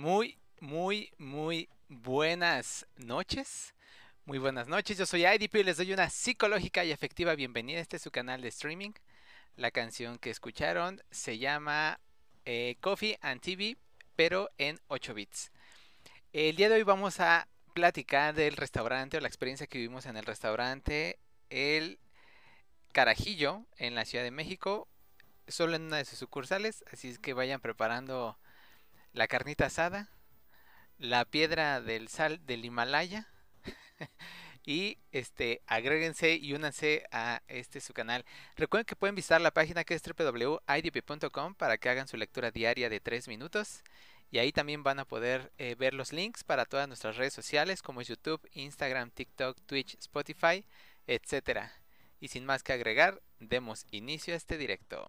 Muy, muy, muy buenas noches. Muy buenas noches, yo soy IDP y les doy una psicológica y efectiva bienvenida. Este es su canal de streaming. La canción que escucharon se llama eh, Coffee and TV, pero en 8 bits. El día de hoy vamos a platicar del restaurante o la experiencia que vivimos en el restaurante El Carajillo en la Ciudad de México, solo en una de sus sucursales, así es que vayan preparando la carnita asada, la piedra del sal del Himalaya y este agréguense y únanse a este su canal. Recuerden que pueden visitar la página que es www.idp.com para que hagan su lectura diaria de 3 minutos. Y ahí también van a poder eh, ver los links para todas nuestras redes sociales como YouTube, Instagram, TikTok, Twitch, Spotify, etcétera. Y sin más que agregar, demos inicio a este directo.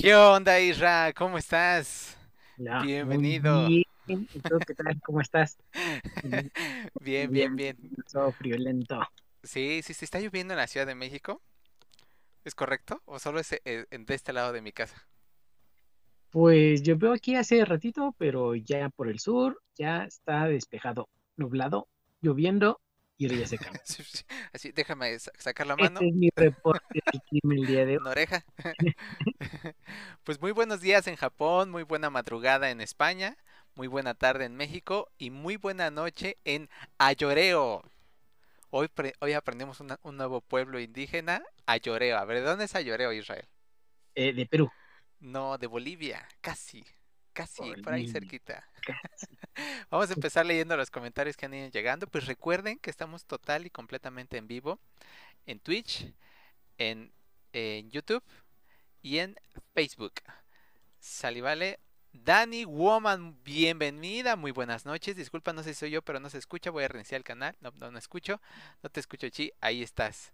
¿Qué onda, Isra? ¿Cómo estás? Bienvenido. Bien. ¿Y tú qué tal? ¿Cómo estás? Bien, bien, bien. Todo friolento. Sí, sí, se está lloviendo en la Ciudad de México. ¿Es correcto? ¿O solo es eh, de este lado de mi casa? Pues yo veo aquí hace ratito, pero ya por el sur ya está despejado, nublado, lloviendo y ya se cambia. Sí, sí. Así, déjame sa- sacar la mano. Este es mi reporte del clima el día de hoy. Una oreja. Pues muy buenos días en Japón, muy buena madrugada en España, muy buena tarde en México y muy buena noche en Ayoreo. Hoy, pre- hoy aprendemos una- un nuevo pueblo indígena, Ayoreo. A ver, ¿de dónde es Ayoreo, Israel? Eh, de Perú. No, de Bolivia, casi, casi, por ahí cerquita. Vamos a empezar leyendo los comentarios que han ido llegando. Pues recuerden que estamos total y completamente en vivo en Twitch, en, en YouTube y en Facebook. Salivale. Dani Woman, bienvenida, muy buenas noches. Disculpa, no sé si soy yo, pero no se escucha. Voy a reiniciar el canal. No, no, no escucho. No te escucho, Chi. Ahí estás.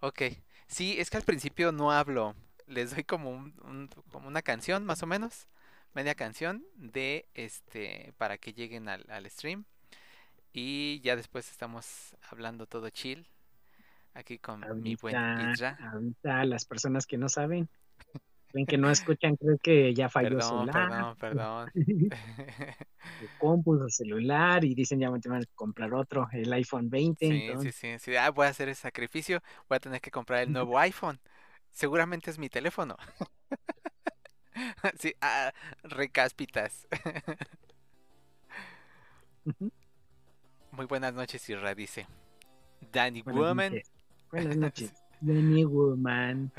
Ok. Sí, es que al principio no hablo. Les doy como, un- un- como una canción, más o menos. Media canción de este para que lleguen al, al stream. Y ya después estamos hablando todo chill. Aquí con mi buen Isra. avisa a las personas que no saben. Ven que no escuchan, creo que ya falló su Perdón, celular, perdón, perdón. compu, celular y dicen ya me van a comprar otro, el iPhone 20. Sí, sí, entonces, sí, sí. Ah, voy a hacer el sacrificio. Voy a tener que comprar el nuevo iPhone. Seguramente es mi teléfono. Sí, ah, recáspitas. Muy buenas noches, Isra, dice. Danny Buenas Woman. noches. Buenas noches. Danny Woman.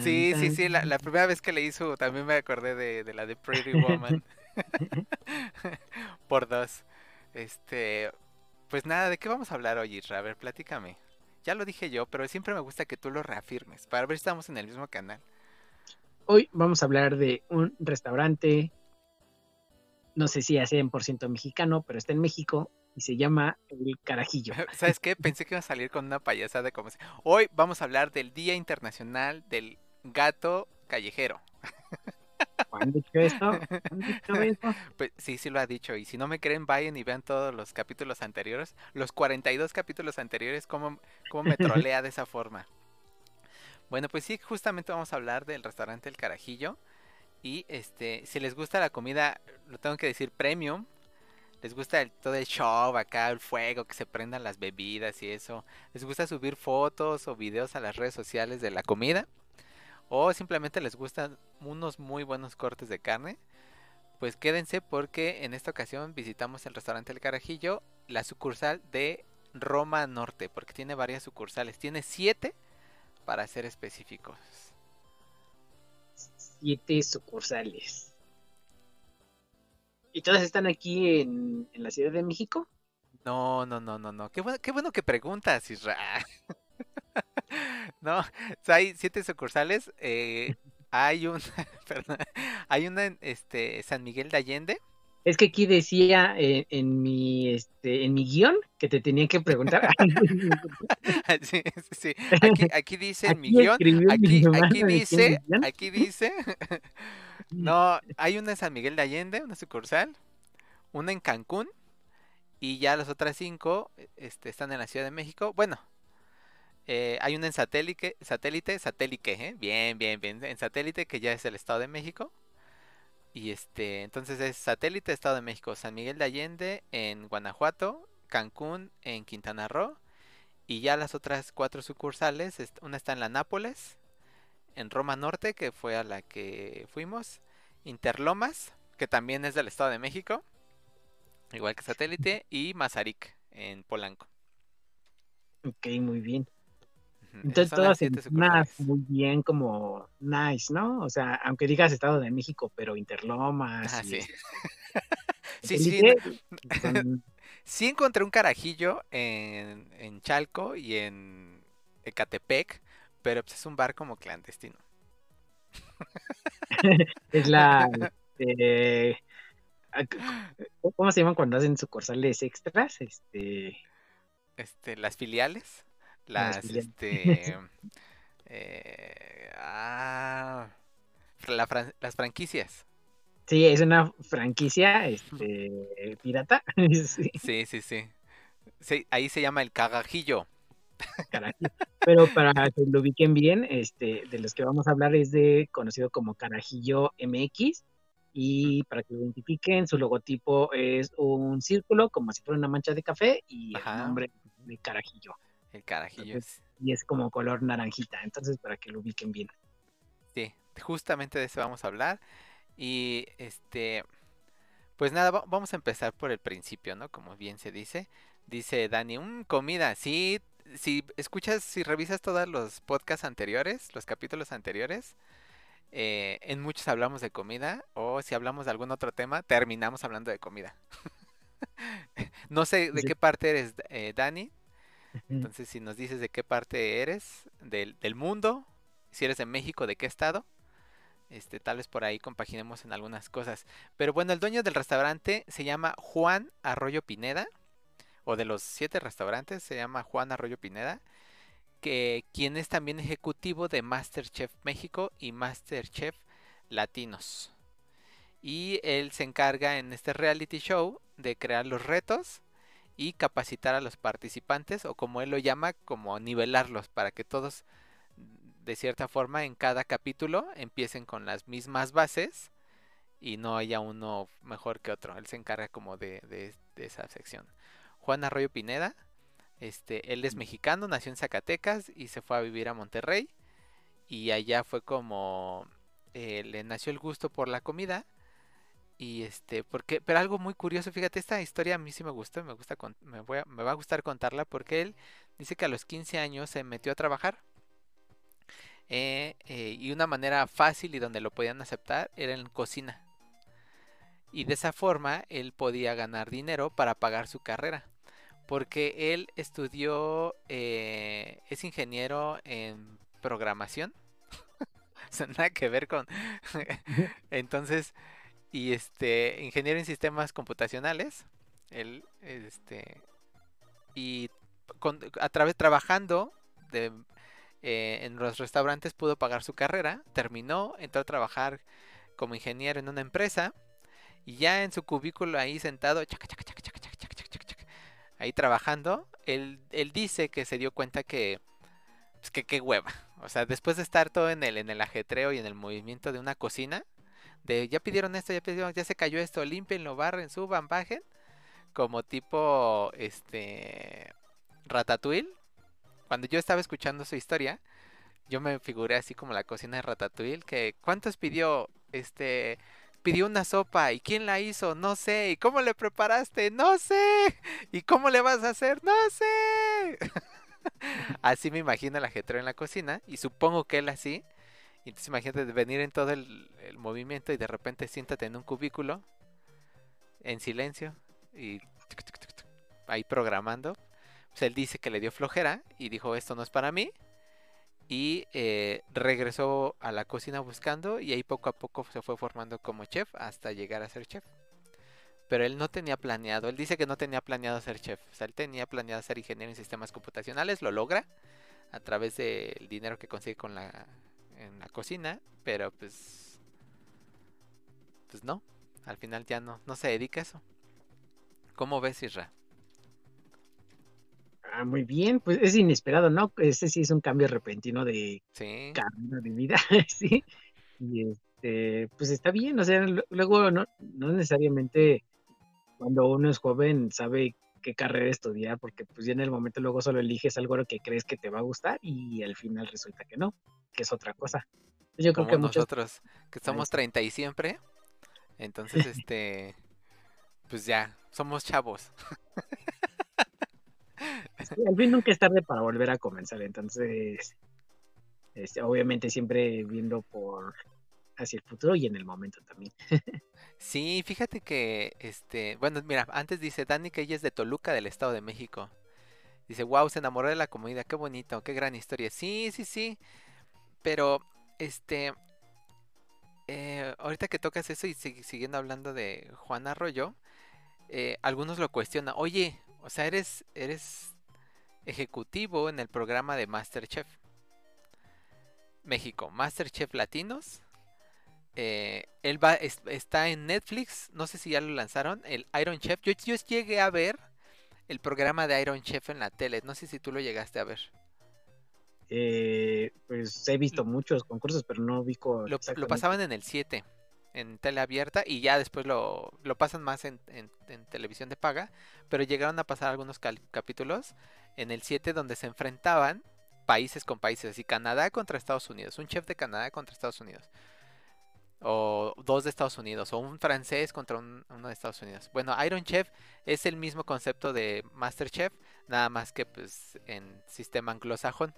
Sí, sí, sí, la, primera vez que le hizo también me acordé de, de la de Pretty Woman. Por dos. Este, pues nada, ¿de qué vamos a hablar hoy, Isra? A ver, platícame. Ya lo dije yo, pero siempre me gusta que tú lo reafirmes, para ver si estamos en el mismo canal. Hoy vamos a hablar de un restaurante, no sé si es 100% mexicano, pero está en México y se llama El Carajillo. ¿Sabes qué? Pensé que iba a salir con una payasada como si- Hoy vamos a hablar del Día Internacional del Gato Callejero. ¿Han dicho esto? ¿Han dicho eso? Pues sí, sí lo ha dicho. Y si no me creen, vayan y vean todos los capítulos anteriores. Los 42 capítulos anteriores, cómo, cómo me trolea de esa forma. Bueno, pues sí, justamente vamos a hablar del restaurante El Carajillo. Y este, si les gusta la comida, lo tengo que decir premium. Les gusta el- todo el show acá, el fuego, que se prendan las bebidas y eso. Les gusta subir fotos o videos a las redes sociales de la comida. O simplemente les gustan unos muy buenos cortes de carne pues quédense porque en esta ocasión visitamos el restaurante El Carajillo la sucursal de Roma Norte, porque tiene varias sucursales. Tiene siete para ser específicos. Siete sucursales. ¿Y todas están aquí en, en la Ciudad de México? No, no, no, no, no. Qué bueno, qué bueno que preguntas, Israel. no, o sea, hay siete sucursales. eh, hay un, perdón, hay una en este San Miguel de Allende. Es que aquí decía eh, en mi este en mi guion que te tenía que preguntar. sí, sí. Aquí, aquí dice en mi guion, aquí, dice, aquí dice, no, hay una en San Miguel de Allende, una sucursal, una en Cancún y ya las otras cinco este, están en la Ciudad de México. Bueno, eh, hay una en satélite, satélite, satélite, ¿eh? Bien, bien, bien, en satélite que ya es el Estado de México. Y este, entonces es satélite Estado de México, San Miguel de Allende en Guanajuato, Cancún en Quintana Roo y ya las otras cuatro sucursales, una está en la Nápoles, en Roma Norte, que fue a la que fuimos, Interlomas, que también es del Estado de México, igual que satélite, y Mazarik en Polanco. ok, muy bien. Entonces son todas muy bien como nice, ¿no? O sea, aunque digas Estado de México, pero Interlomas Ah, y sí. Sí, sí, Sí encontré un carajillo en, en Chalco y en Ecatepec, pero pues es un bar como clandestino. es la este, ah, ¿cómo se llaman cuando hacen sucursales extras? Este, Este, las filiales, Las este, eh, ah, la fran- las franquicias. sí, es una franquicia este pirata. sí, Sí, sí, sí. Sí, ahí se llama el cagajillo. carajillo. Pero para que lo ubiquen bien, este, de los que vamos a hablar es de conocido como Carajillo MX. Y para que lo identifiquen, su logotipo es un círculo, como si fuera una mancha de café, y el Ajá. nombre de Carajillo. El carajillo es, Y es como color naranjita. Entonces, para que lo ubiquen bien. sí, justamente de eso vamos a hablar. Y este, pues nada, va- vamos a empezar por el principio, ¿no? Como bien se dice. Dice Dani, "Mm, comida, sí, si escuchas, si revisas todos los podcasts anteriores, los capítulos anteriores, eh, en muchos hablamos de comida, o si hablamos de algún otro tema, terminamos hablando de comida. No sé de Sí. qué parte eres, eh, Dani. Entonces si nos dices de qué parte eres del, del mundo, si eres de México, de qué estado, este, tal vez por ahí compaginemos en algunas cosas. Pero bueno, el dueño del restaurante se llama Juan Arroyo Pineda, o de los siete restaurantes se llama Juan Arroyo Pineda, que quien es también ejecutivo de MasterChef México y MasterChef Latinos. Y él se encarga en este reality show de crear los retos y capacitar a los participantes, o como él lo llama, como nivelarlos para que todos de cierta forma en cada capítulo empiecen con las mismas bases y no haya uno mejor que otro. Él se encarga como de, de- esa sección. Juan Arroyo Pineda, este, él es mexicano, nació en Zacatecas y se fue a vivir a Monterrey. Y allá fue como eh, le nació el gusto por la comida. Y este, porque, pero algo muy curioso, fíjate, esta historia a mí sí me gusta, me gusta, me, voy me va a gustar contarla porque él dice que a los 15 años se metió a trabajar. eh, eh, y una manera fácil y donde lo podían aceptar era en cocina. Y de esa forma él podía ganar dinero para pagar su carrera. Porque él estudió, eh, es ingeniero en programación. O sea, nada que ver con... Entonces, y este ingeniero en sistemas computacionales. Él, este, y con, a través trabajando de, eh, en los restaurantes pudo pagar su carrera, terminó, entró a trabajar como ingeniero en una empresa y ya en su cubículo ahí sentado, chaca, chaca, chaca, ahí trabajando, él, él, dice que se dio cuenta que, pues que qué hueva. O sea, después de estar todo en el, en el ajetreo y en el movimiento de una cocina, de ya pidieron esto, ya pidieron, ya se cayó esto, limpienlo, barren, suban, bajen, como tipo, este, Ratatouille. Cuando yo estaba escuchando su historia, yo me figuré así como la cocina de Ratatouille, que ¿cuántos pidió? Este, pidió una sopa. ¿Y quién la hizo? No sé. ¿Y cómo le preparaste? No sé. ¿Y cómo le vas a hacer? No sé. así me imagino el ajetreo en la cocina. Y supongo que él así. Entonces imagínate venir en todo el, el movimiento y de repente siéntate en un cubículo. En silencio. Y ahí programando. Pues él dice que le dio flojera y dijo esto no es para mí. Y eh, regresó a la cocina buscando y ahí poco a poco se fue formando como chef hasta llegar a ser chef. Pero él no tenía planeado, él dice que no tenía planeado ser chef. O sea, él tenía planeado ser ingeniero en sistemas computacionales, lo logra a través del dinero que consigue con la, en la cocina, pero pues, pues no, al final ya no, no se dedica a eso. ¿Cómo ves, Isra? Ah, muy bien, pues es inesperado, ¿no? Ese sí es un cambio repentino de Sí, camino de vida, sí. Y este, pues está bien, o sea, lu- luego no, no necesariamente cuando uno es joven sabe qué carrera estudiar, porque pues ya en el momento luego solo eliges algo que crees que te va a gustar y al final resulta que no, que es otra cosa. Yo creo que muchos, nosotros, que somos está. 30 y siempre. Entonces, este, pues ya, somos chavos. sí, al fin nunca es tarde para volver a comenzar, entonces, este, obviamente siempre viendo por hacia el futuro y en el momento también. Sí, fíjate que, este, bueno, mira, antes dice Dani que ella es de Toluca, del Estado de México. Dice, wow, se enamoró de la comida, qué bonito, qué gran historia. Sí, sí, sí, pero, este, eh, ahorita que tocas eso y sig- siguiendo hablando de Juan Arroyo, eh, algunos lo cuestionan. Oye, o sea, eres, eres ejecutivo en el programa de MasterChef. México, MasterChef Latinos. Eh, él va, es- está en Netflix, no sé si ya lo lanzaron, el Iron Chef. Yo, yo llegué a ver el programa de Iron Chef en la tele, no sé si tú lo llegaste a ver. Eh, pues he visto muchos concursos, pero no ubico Lo, pasaban en el 7, en tele abierta, y ya después lo, lo pasan más en, en- en televisión de paga, pero llegaron a pasar algunos capítulos en el 7 donde se enfrentaban países con países, así Canadá contra Estados Unidos, un chef de Canadá contra Estados Unidos, o dos de Estados Unidos, o un francés contra un- uno de Estados Unidos. Bueno, Iron Chef es el mismo concepto de MasterChef, nada más que pues en sistema anglosajón.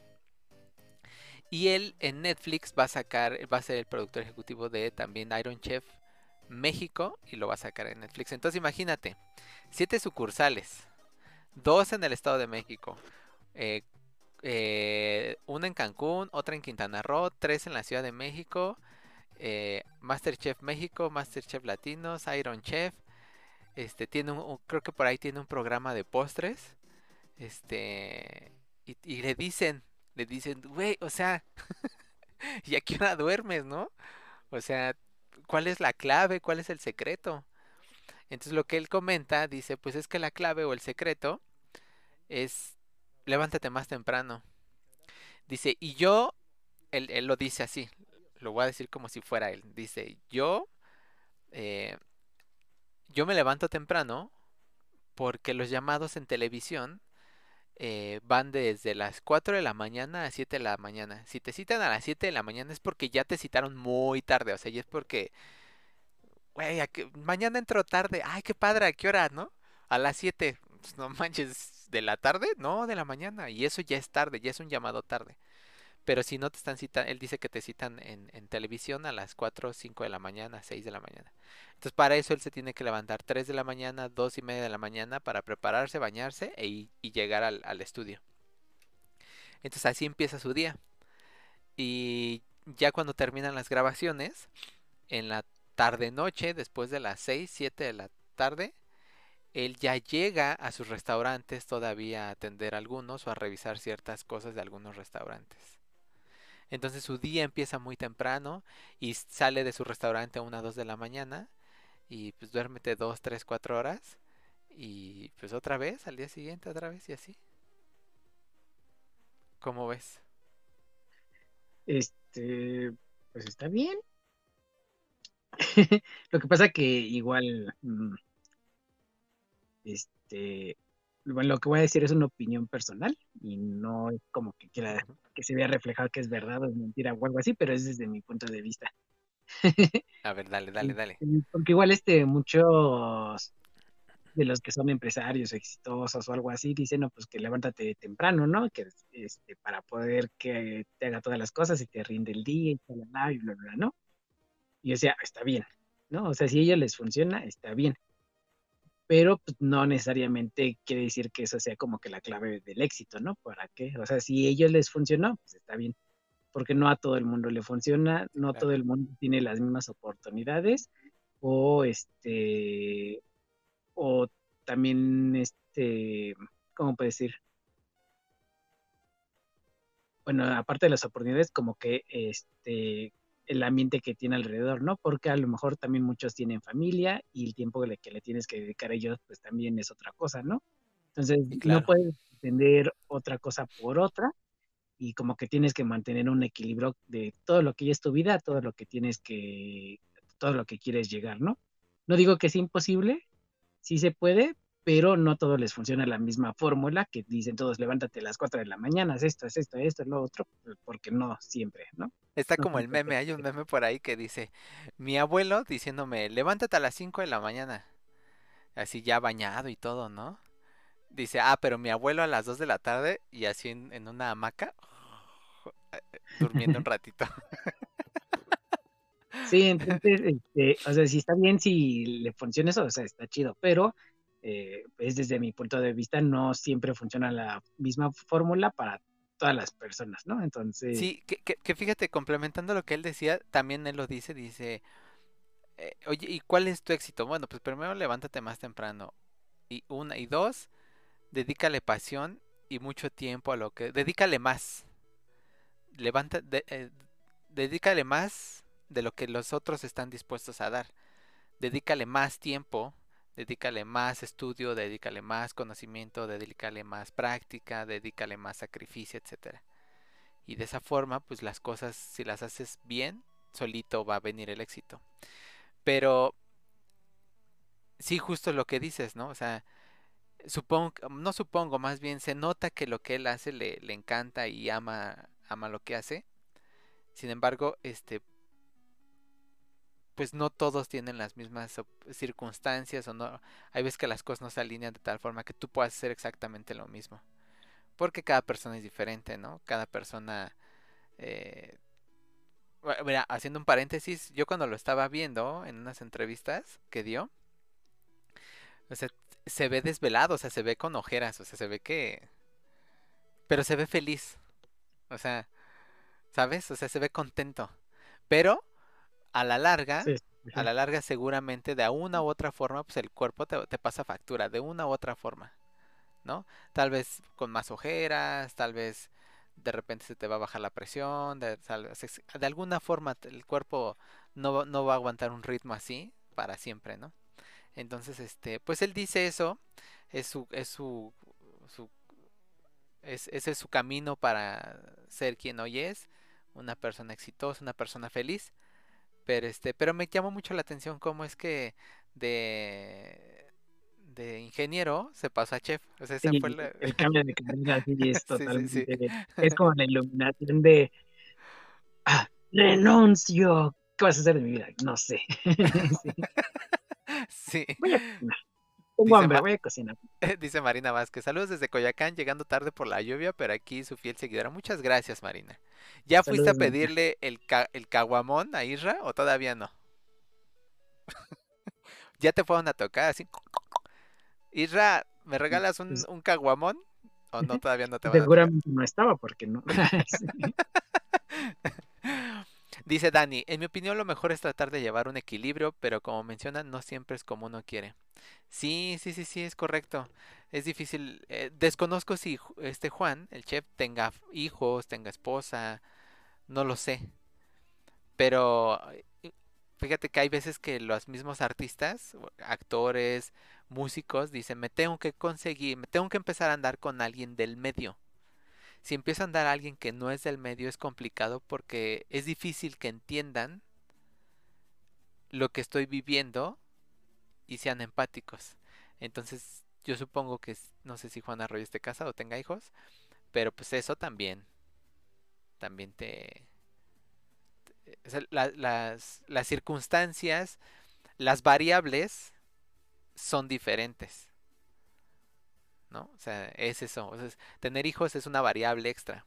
Y él en Netflix va a sacar, va a ser el productor ejecutivo de también Iron Chef México y lo va a sacar en Netflix. Entonces imagínate, siete sucursales, dos en el Estado de México, eh, eh, una en Cancún, otra en Quintana Roo, tres en la Ciudad de México, eh, Masterchef México, Masterchef Latinos, Iron Chef, este tiene un, creo que por ahí tiene un programa de postres, este y, y le dicen, le dicen, güey, o sea, ¿y a qué hora duermes, no? O sea, ¿cuál es la clave? ¿Cuál es el secreto? Entonces lo que él comenta, dice, pues es que la clave o el secreto es levántate más temprano. Dice, y yo, él, él lo dice así, lo voy a decir como si fuera él. Dice, yo, eh, yo me levanto temprano porque los llamados en televisión eh, van desde las 4 de la mañana a 7 de la mañana. Si te citan a las 7 de la mañana es porque ya te citaron muy tarde, o sea, y es porque, güey, ¿a qué- mañana entro tarde, ay, qué padre, ¿a qué hora, no? A las 7, pues, no manches, ¿de la tarde? No, de la mañana, y eso ya es tarde, ya es un llamado tarde. Pero si no te están citando, él dice que te citan en, televisión a las 4 o 5 de la mañana, 6 de la mañana. Entonces para eso él se tiene que levantar 3 de la mañana, 2 y media de la mañana para prepararse, bañarse e, y, llegar al, al estudio. Entonces así empieza su día. Y ya cuando terminan las grabaciones, en la tarde noche, después de las 6, 7 de la tarde, él ya llega a sus restaurantes todavía a atender algunos o a revisar ciertas cosas de algunos restaurantes. Entonces su día empieza muy temprano y sale de su restaurante a una 2 de la mañana y pues duérmete 2, 3, 4 horas y pues otra vez al día siguiente otra vez y así. ¿Cómo ves? Este, pues está bien. Lo que pasa que igual, mm, este, bueno, lo que voy a decir es una opinión personal y no es como que quiera que se vea reflejado que es verdad o es mentira o algo así, pero es desde mi punto de vista. A ver, dale, dale, dale. Porque igual este, muchos de los que son empresarios exitosos o algo así, dicen, no, pues que levántate temprano, ¿no? Que este, para poder que te haga todas las cosas y te rinde el día y bla, bla, bla, bla, ¿no? Y o sea, está bien, ¿no? O sea, si a ellos les funciona, está bien. Pero pues, no necesariamente quiere decir que eso sea como que la clave del éxito, ¿no? ¿Para qué? O sea, si a ellos les funcionó, pues está bien. Porque no a todo el mundo le funciona, no todo el mundo tiene las mismas oportunidades o este o también, este, ¿cómo puedo decir? Bueno, aparte de las oportunidades, como que este, el ambiente que tiene alrededor, ¿no? Porque a lo mejor también muchos tienen familia y el tiempo que le, que le tienes que dedicar a ellos, pues también es otra cosa, ¿no? Entonces, no puedes entender otra cosa por otra y como que tienes que mantener un equilibrio de todo lo que ya es tu vida, todo lo que tienes que, todo lo que quieres llegar, ¿no? No digo que es imposible, sí se puede, pero no todos les funciona la misma fórmula que dicen todos, levántate a las 4 de la mañana, es esto, es esto, esto, es lo otro, porque no siempre, ¿no? Está como el meme, hay un meme por ahí que dice, mi abuelo diciéndome, levántate a las 5 de la mañana, así ya bañado y todo, ¿no? Dice, ah, pero mi abuelo a las 2 de la tarde y así en, en una hamaca, durmiendo un ratito. Sí, entonces, este, o sea, si está bien, si le funciona eso, o sea, está chido, pero eh, pues desde mi punto de vista no siempre funciona la misma fórmula para todas las personas, ¿no? Entonces... Sí, que, fíjate, complementando lo que él decía, también él lo dice, dice, eh, oye, ¿y cuál es tu éxito? Bueno, pues primero levántate más temprano. Y una, y dos, dedícale pasión y mucho tiempo a lo que... Dedícale más. Levanta, eh, dedícale más de lo que los otros están dispuestos a dar. Dedícale más tiempo, dedícale más estudio, dedícale más conocimiento, dedícale más práctica, dedícale más sacrificio, etcétera. Y de esa forma, pues las cosas, si las haces bien, solito va a venir el éxito. Pero sí, justo lo que dices, ¿no? O sea, supongo, no supongo, más bien se nota que lo que él hace le, le encanta y ama, ama lo que hace. Sin embargo, este, pues no todos tienen las mismas circunstancias o no hay veces que las cosas no se alinean de tal forma que tú puedas hacer exactamente lo mismo. Porque cada persona es diferente no cada persona eh, mira haciendo un paréntesis yo cuando lo estaba viendo en unas entrevistas que dio o sea se ve desvelado o sea se ve con ojeras o sea se ve que pero se ve feliz o sea sabes o sea se ve contento pero a la larga, a la larga seguramente de una u otra forma, pues el cuerpo te, pasa factura, de una u otra forma, ¿no? Tal vez con más ojeras, tal vez de repente se te va a bajar la presión, de, de alguna forma el cuerpo no, no va a aguantar un ritmo así para siempre, ¿no? Entonces, este, pues él dice eso, es su, es su, su es, ese es su camino para ser quien hoy es, una persona exitosa, una persona feliz. Pero este, pero me llamó mucho la atención cómo es que de de ingeniero se pasó a chef. O sea, fue el cambio de carrera sí es totalmente. Es como la iluminación de ah, renuncio. ¿Qué vas a hacer de mi vida? No sé. sí. Tengo hambre, voy a cocinar. Dice Marina Vázquez, saludos desde Coyacán, llegando tarde por la lluvia, pero aquí su fiel seguidora. Muchas gracias, Marina. ¿Ya fuiste a pedirle el, el caguamón a Isra o todavía no? ¿Ya te fueron a tocar así? Isra, ¿me regalas un, un caguamón? ¿O no, todavía no te van Seguramente no estaba porque no. Dice Dani, en mi opinión lo mejor es tratar de llevar un equilibrio, pero como mencionan, no siempre es como uno quiere. Sí, sí, sí, sí, es correcto. Es difícil. Eh, desconozco si este Juan, el chef, tenga hijos, tenga esposa, no lo sé. Pero eh, fíjate que hay veces que los mismos artistas, actores, músicos, dicen, me tengo que conseguir, me tengo que empezar a andar con alguien del medio si empieza a andar alguien que no es del medio es complicado porque es difícil que entiendan lo que estoy viviendo y sean empáticos. Entonces, yo supongo que no sé si Juan Arroyo esté casado o tenga hijos, pero pues eso también también te las, las circunstancias, las variables son diferentes. ¿No? O sea, es eso. tener hijos es una variable extra.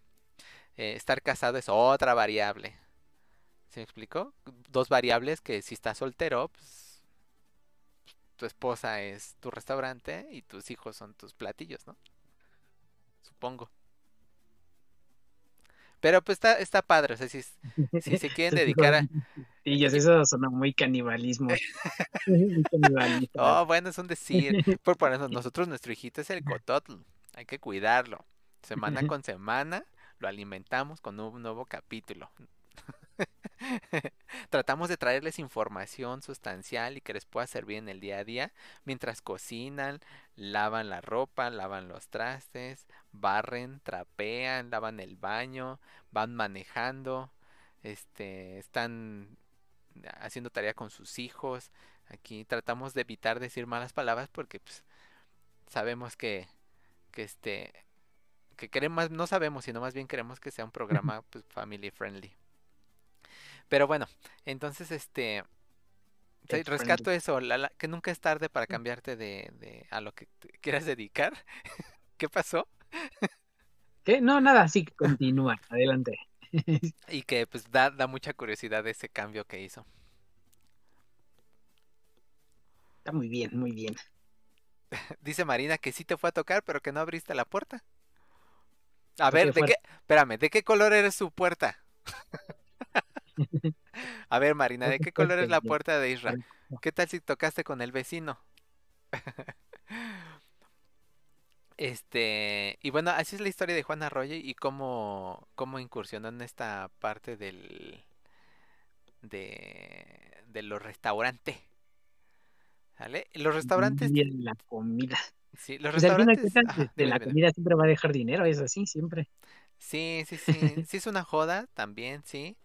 Eh, estar casado es otra variable. ¿Se me explicó? Dos variables que si estás soltero, pues tu esposa es tu restaurante y tus hijos son tus platillos, ¿no? Supongo. Pero pues está, está padre, o sea, si, si se quieren dedicar a... Sí, yo sé, eso suena muy canibalismo. Oh, bueno, es un decir. Por, por eso nosotros, nuestro hijito es el cototl. Hay que cuidarlo. Semana con semana lo alimentamos con un nuevo capítulo. Tratamos de traerles información sustancial y que les pueda servir en el día a día mientras cocinan, lavan la ropa, lavan los trastes, barren, trapean, lavan el baño, van manejando, este, están haciendo tarea con sus hijos. Aquí tratamos de evitar decir malas palabras porque pues, sabemos que, que este que queremos, no sabemos, sino más bien queremos que sea un programa pues, family friendly. Pero bueno, entonces este sí, rescato eso, la- la- que nunca es tarde para cambiarte de, de a lo que te quieras dedicar. ¿Qué pasó? ¿Qué? No, nada, sí, continúa, adelante. Y que pues da, da mucha curiosidad ese cambio que hizo. Está muy bien, muy bien. Dice Marina que sí te fue a tocar, pero que no abriste la puerta. A ver, ¿de fuerte. qué? Espérame, ¿de qué color eres su puerta? A ver, Marina, ¿de qué color es la puerta de Israel? ¿Qué tal si tocaste con el vecino? Este, y bueno, así es la historia de Juan Arroyo y cómo, cómo incursionó en esta parte del de, de los restaurantes. ¿Sale? Los restaurantes, Y en la comida. sí, los Pues de restaurantes, ajá, este, dime, la comida siempre va a dejar dinero, es así, siempre. Sí, sí, sí. Sí es una joda también, sí.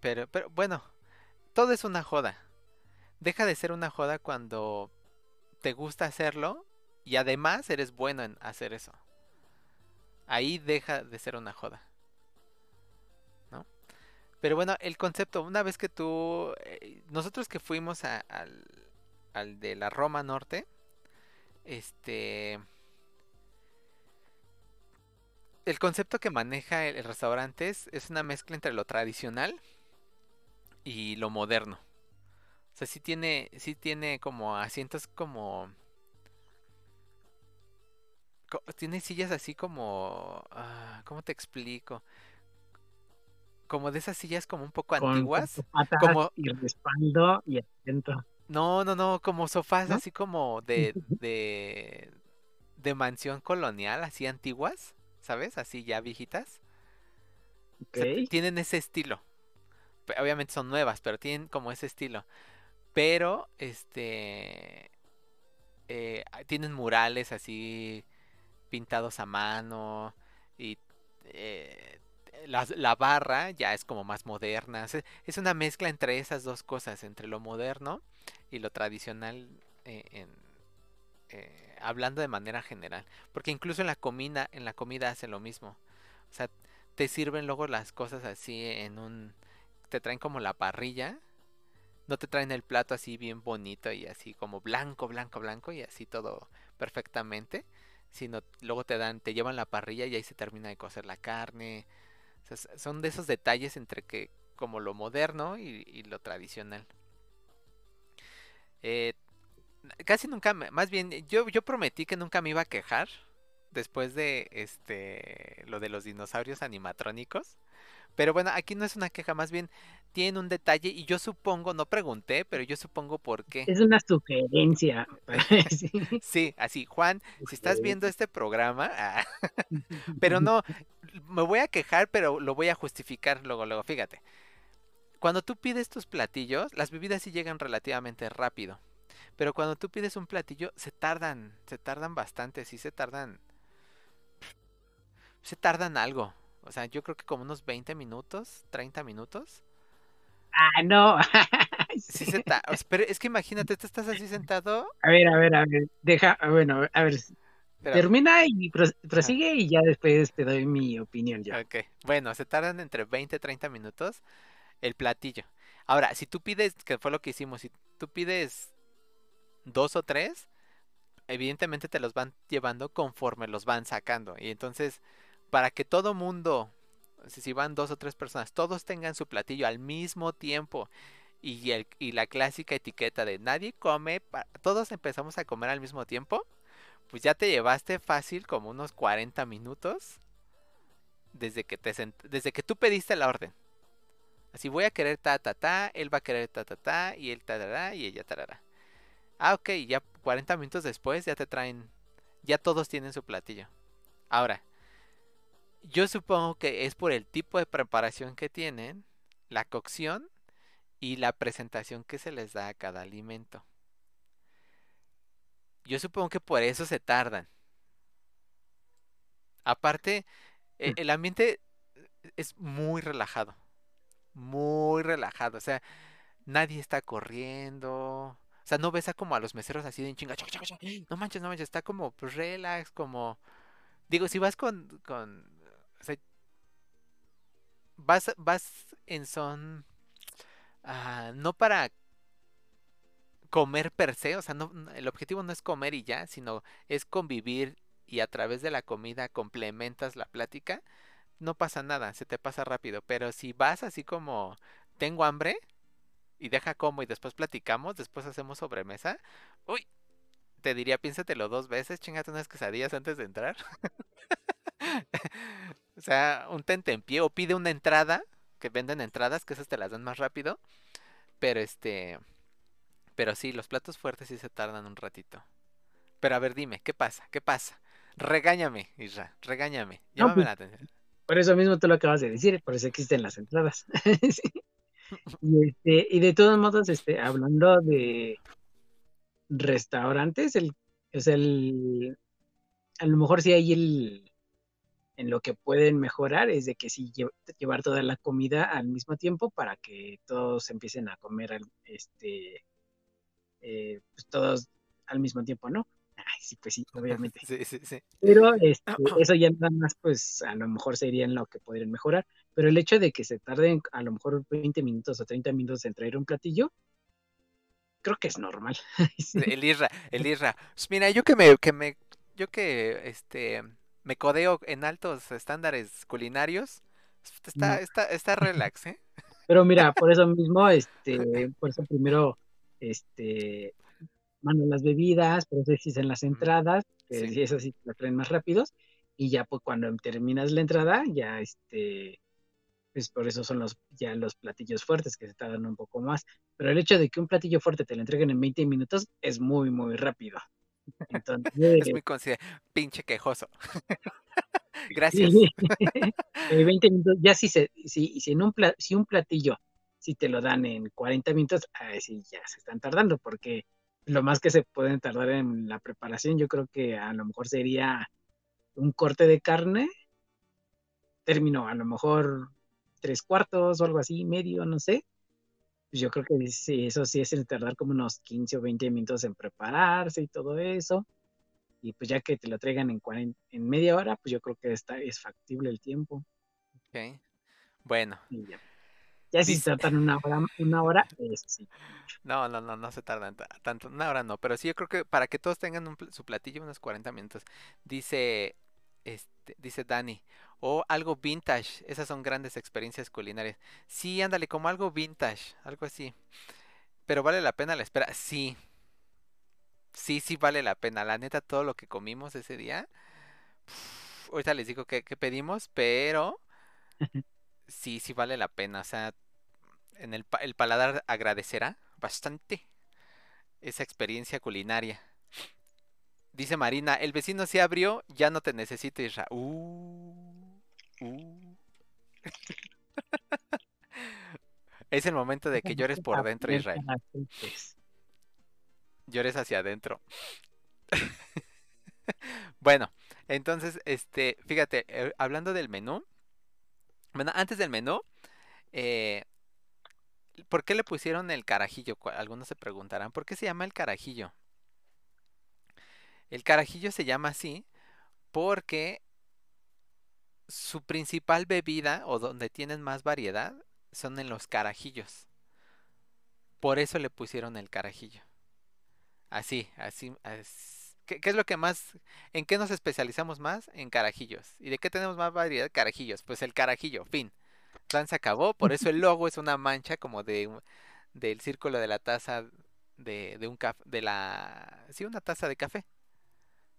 Pero, pero bueno, todo es una joda. Deja de ser una joda cuando te gusta hacerlo y además eres bueno en hacer eso. Ahí deja de ser una joda. ¿No? Pero bueno, el concepto, una vez que tú... eh, nosotros que fuimos al, al de la Roma Norte, este... El concepto que maneja el, el restaurante es, es una mezcla entre lo tradicional y lo moderno. O sea, sí tiene, sí tiene como asientos como... co- Tiene sillas así como... ah, ¿Cómo te explico? Como de esas sillas como un poco Con antiguas. como- y respaldo y asiento. No, no, no, como sofás ¿No? así como de, de, de mansión colonial, así antiguas, ¿sabes? Así ya viejitas. O sea, tienen ese estilo. Obviamente son nuevas, pero tienen como ese estilo. Pero, este, eh, ah, tienen murales así pintados a mano y eh, la, la barra ya es como más moderna. Es una mezcla entre esas dos cosas, entre lo moderno y lo tradicional, eh, eh, hablando de manera general. Porque incluso en la comida, en la comida hacen lo mismo. O sea, te sirven luego las cosas así en un, te traen como la parrilla. No te traen el plato así bien bonito y así como blanco, blanco, blanco y así todo perfectamente. Sino luego te dan, te llevan la parrilla y ahí se termina de cocer la carne. Son de esos detalles entre que como lo moderno y, lo tradicional. Eh, casi nunca, más bien, yo, yo prometí que nunca me iba a quejar después de este lo de los dinosaurios animatrónicos. Pero bueno, aquí no es una queja, más bien tiene un detalle y yo supongo, no pregunté, pero yo supongo por qué. Es una sugerencia. sí. Sí, así, Juan, si estás viendo este programa, ah, pero no, me voy a quejar, pero lo voy a justificar luego, luego, fíjate. Cuando tú pides tus platillos, las bebidas sí llegan relativamente rápido. Pero cuando tú pides un platillo, se tardan, se tardan bastante, sí se tardan. Se tardan algo. O sea, yo creo que como unos 20 minutos, 30 minutos. Ah, no. Sí se ta- o sea, Pero es que imagínate, tú estás así sentado. A ver, a ver, a ver. Deja, bueno, a ver. espérame. Termina y pros- prosigue y ya después te doy mi opinión ya. Ok, bueno, se tardan entre 20 y 30 minutos el platillo. Ahora, si tú pides, que fue lo que hicimos, si tú pides dos o tres, evidentemente te los van llevando conforme los van sacando. Y entonces, para que todo mundo, si van dos o tres personas, todos tengan su platillo al mismo tiempo. Y, el, y la clásica etiqueta de nadie come, todos empezamos a comer al mismo tiempo, pues ya te llevaste fácil como unos 40 minutos desde que, te desde que tú pediste la orden. Así voy a querer ta ta ta, él va a querer ta ta ta, y él ta ta ta, y ella tarará. Ah, ok, ya 40 minutos después ya te traen, ya todos tienen su platillo. Ahora, yo supongo que es por el tipo de preparación que tienen, la cocción y la presentación que se les da a cada alimento. Yo supongo que por eso se tardan. Aparte, e, mm. el ambiente es muy relajado. Muy relajado. O sea, nadie está corriendo. O sea, no ves a como a los meseros así de chinga. No manches, no manches. Está como pues, relax, como... Digo, si vas con... con o sea, vas, vas en son... Ah, no para comer per se, o sea, no, el objetivo no es comer y ya, sino es convivir y a través de la comida complementas la plática, no pasa nada, se te pasa rápido. Pero si vas así como tengo hambre y deja como y después platicamos, después hacemos sobremesa, uy, te diría piénsatelo dos veces, chingate unas quesadillas antes de entrar. o sea, un tente en pie o pide una entrada, que venden entradas, que esas te las dan más rápido. Pero este, pero sí, los platos fuertes sí se tardan un ratito. Pero a ver, dime, ¿qué pasa? ¿Qué pasa? Regáñame, Isra, regáñame. Llámame pues, la atención. Por eso mismo tú lo acabas de decir, por eso existen las entradas. y, este, y de todos modos, este, hablando de restaurantes, el, es el, a lo mejor sí hay el, en lo que pueden mejorar es de que sí llevar toda la comida al mismo tiempo para que todos empiecen a comer este eh, pues todos al mismo tiempo, ¿no? Ay, sí, pues sí, obviamente. Sí, sí, sí. Pero este, eso ya nada más, pues a lo mejor sería en lo que podrían mejorar. Pero el hecho de que se tarden a lo mejor 20 minutos o 30 minutos en traer un platillo, creo que es normal. el Isra, el Isra. Pues mira, yo que me, que me, yo que este me codeo en altos estándares culinarios, está, está, está relax, ¿eh? Pero mira, por eso mismo, este, por eso primero, este, mandan las bebidas, pero en las entradas, que sí. esas sí las traen más rápidos, y ya pues cuando terminas la entrada, ya este, pues por eso son los, ya los platillos fuertes que se tardan un poco más. Pero el hecho de que un platillo fuerte te lo entreguen en 20 minutos es muy, muy rápido. Entonces, es muy pinche quejoso. Gracias. 20 minutos, ya si, se, si, si, en un, si un platillo, si te lo dan en 40 minutos, sí, ya se están tardando, porque lo más que se pueden tardar en la preparación, yo creo que a lo mejor sería un corte de carne, término a lo mejor tres cuartos o algo así, medio, no sé. Pues yo creo que sí, eso sí es el tardar como unos 15 o 20 minutos en prepararse y todo eso. Y pues ya que te lo traigan en, en media hora, pues yo creo que está, es factible el tiempo. Ok. Bueno. Ya si se tardan una hora, una hora, sí. No, no, no, no se tardan tanto, una hora no, pero sí yo creo que para que todos tengan su platillo unos 40 minutos. Dice, este, dice Dani, o algo vintage, esas son grandes experiencias culinarias. Sí, ándale, como algo vintage, algo así. Pero vale la pena la espera, sí. Sí, sí vale la pena, la neta, todo lo que comimos ese día. ahorita les digo que, que pedimos, pero sí, sí vale la pena. O sea, en el, el paladar agradecerá bastante esa experiencia culinaria. Dice Marina, el vecino se abrió, ya no te necesito, Isra. Uh, uh. es el momento de que llores por dentro, Israel. Llores hacia adentro. bueno, entonces, este, fíjate, eh, hablando del menú, bueno, antes del menú, eh, ¿por qué le pusieron el carajillo? Algunos se preguntarán, ¿por qué se llama el carajillo? El carajillo se llama así porque su principal bebida, o donde tienen más variedad, son en los carajillos. Por eso le pusieron el carajillo. Así, así, as- ¿Qué, qué es lo que más, en qué nos especializamos más? En carajillos. ¿Y de qué tenemos más variedad? Carajillos. Pues el carajillo, fin. Plan se acabó, por eso el logo es una mancha como de del círculo de la taza de, de un café, de la, sí, una taza de café.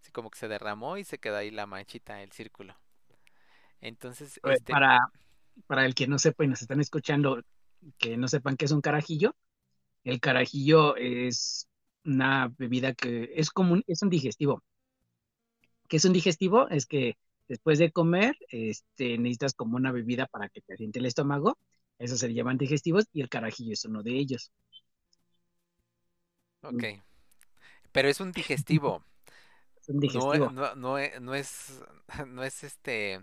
Así como que se derramó y se quedó ahí la manchita, el círculo. Entonces, Eh, este, Para, para el que no sepa y nos están escuchando, que no sepan qué es un carajillo, el carajillo es una bebida que es como un, es un digestivo. ¿Qué es un digestivo? Es que después de comer, este, necesitas como una bebida para que te asiente el estómago. Eso se le llaman digestivos y el carajillo es uno de ellos. ok. Pero es un digestivo. No, no, no e- no es, no es este,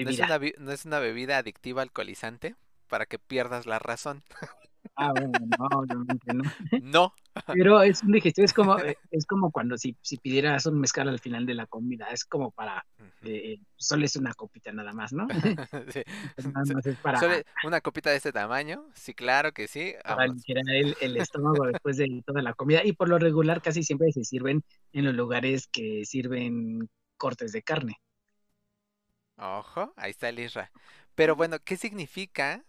no es una, no es una bebida adictiva alcoholizante para que pierdas la razón. Ah, bueno, no, obviamente no. No. Pero es un digestivo, es como, eh, es como cuando si, si pidieras un mezcal al final de la comida, es como para, eh, solo es una copita nada más, ¿no? Sí. Nada So- más es para, ¿Solo una copita de este tamaño? Sí, claro que sí. para el, el estómago después de toda la comida. Y por lo regular casi siempre se sirven en los lugares que sirven cortes de carne. Ojo, ahí está el Isra. Pero bueno, ¿qué significa?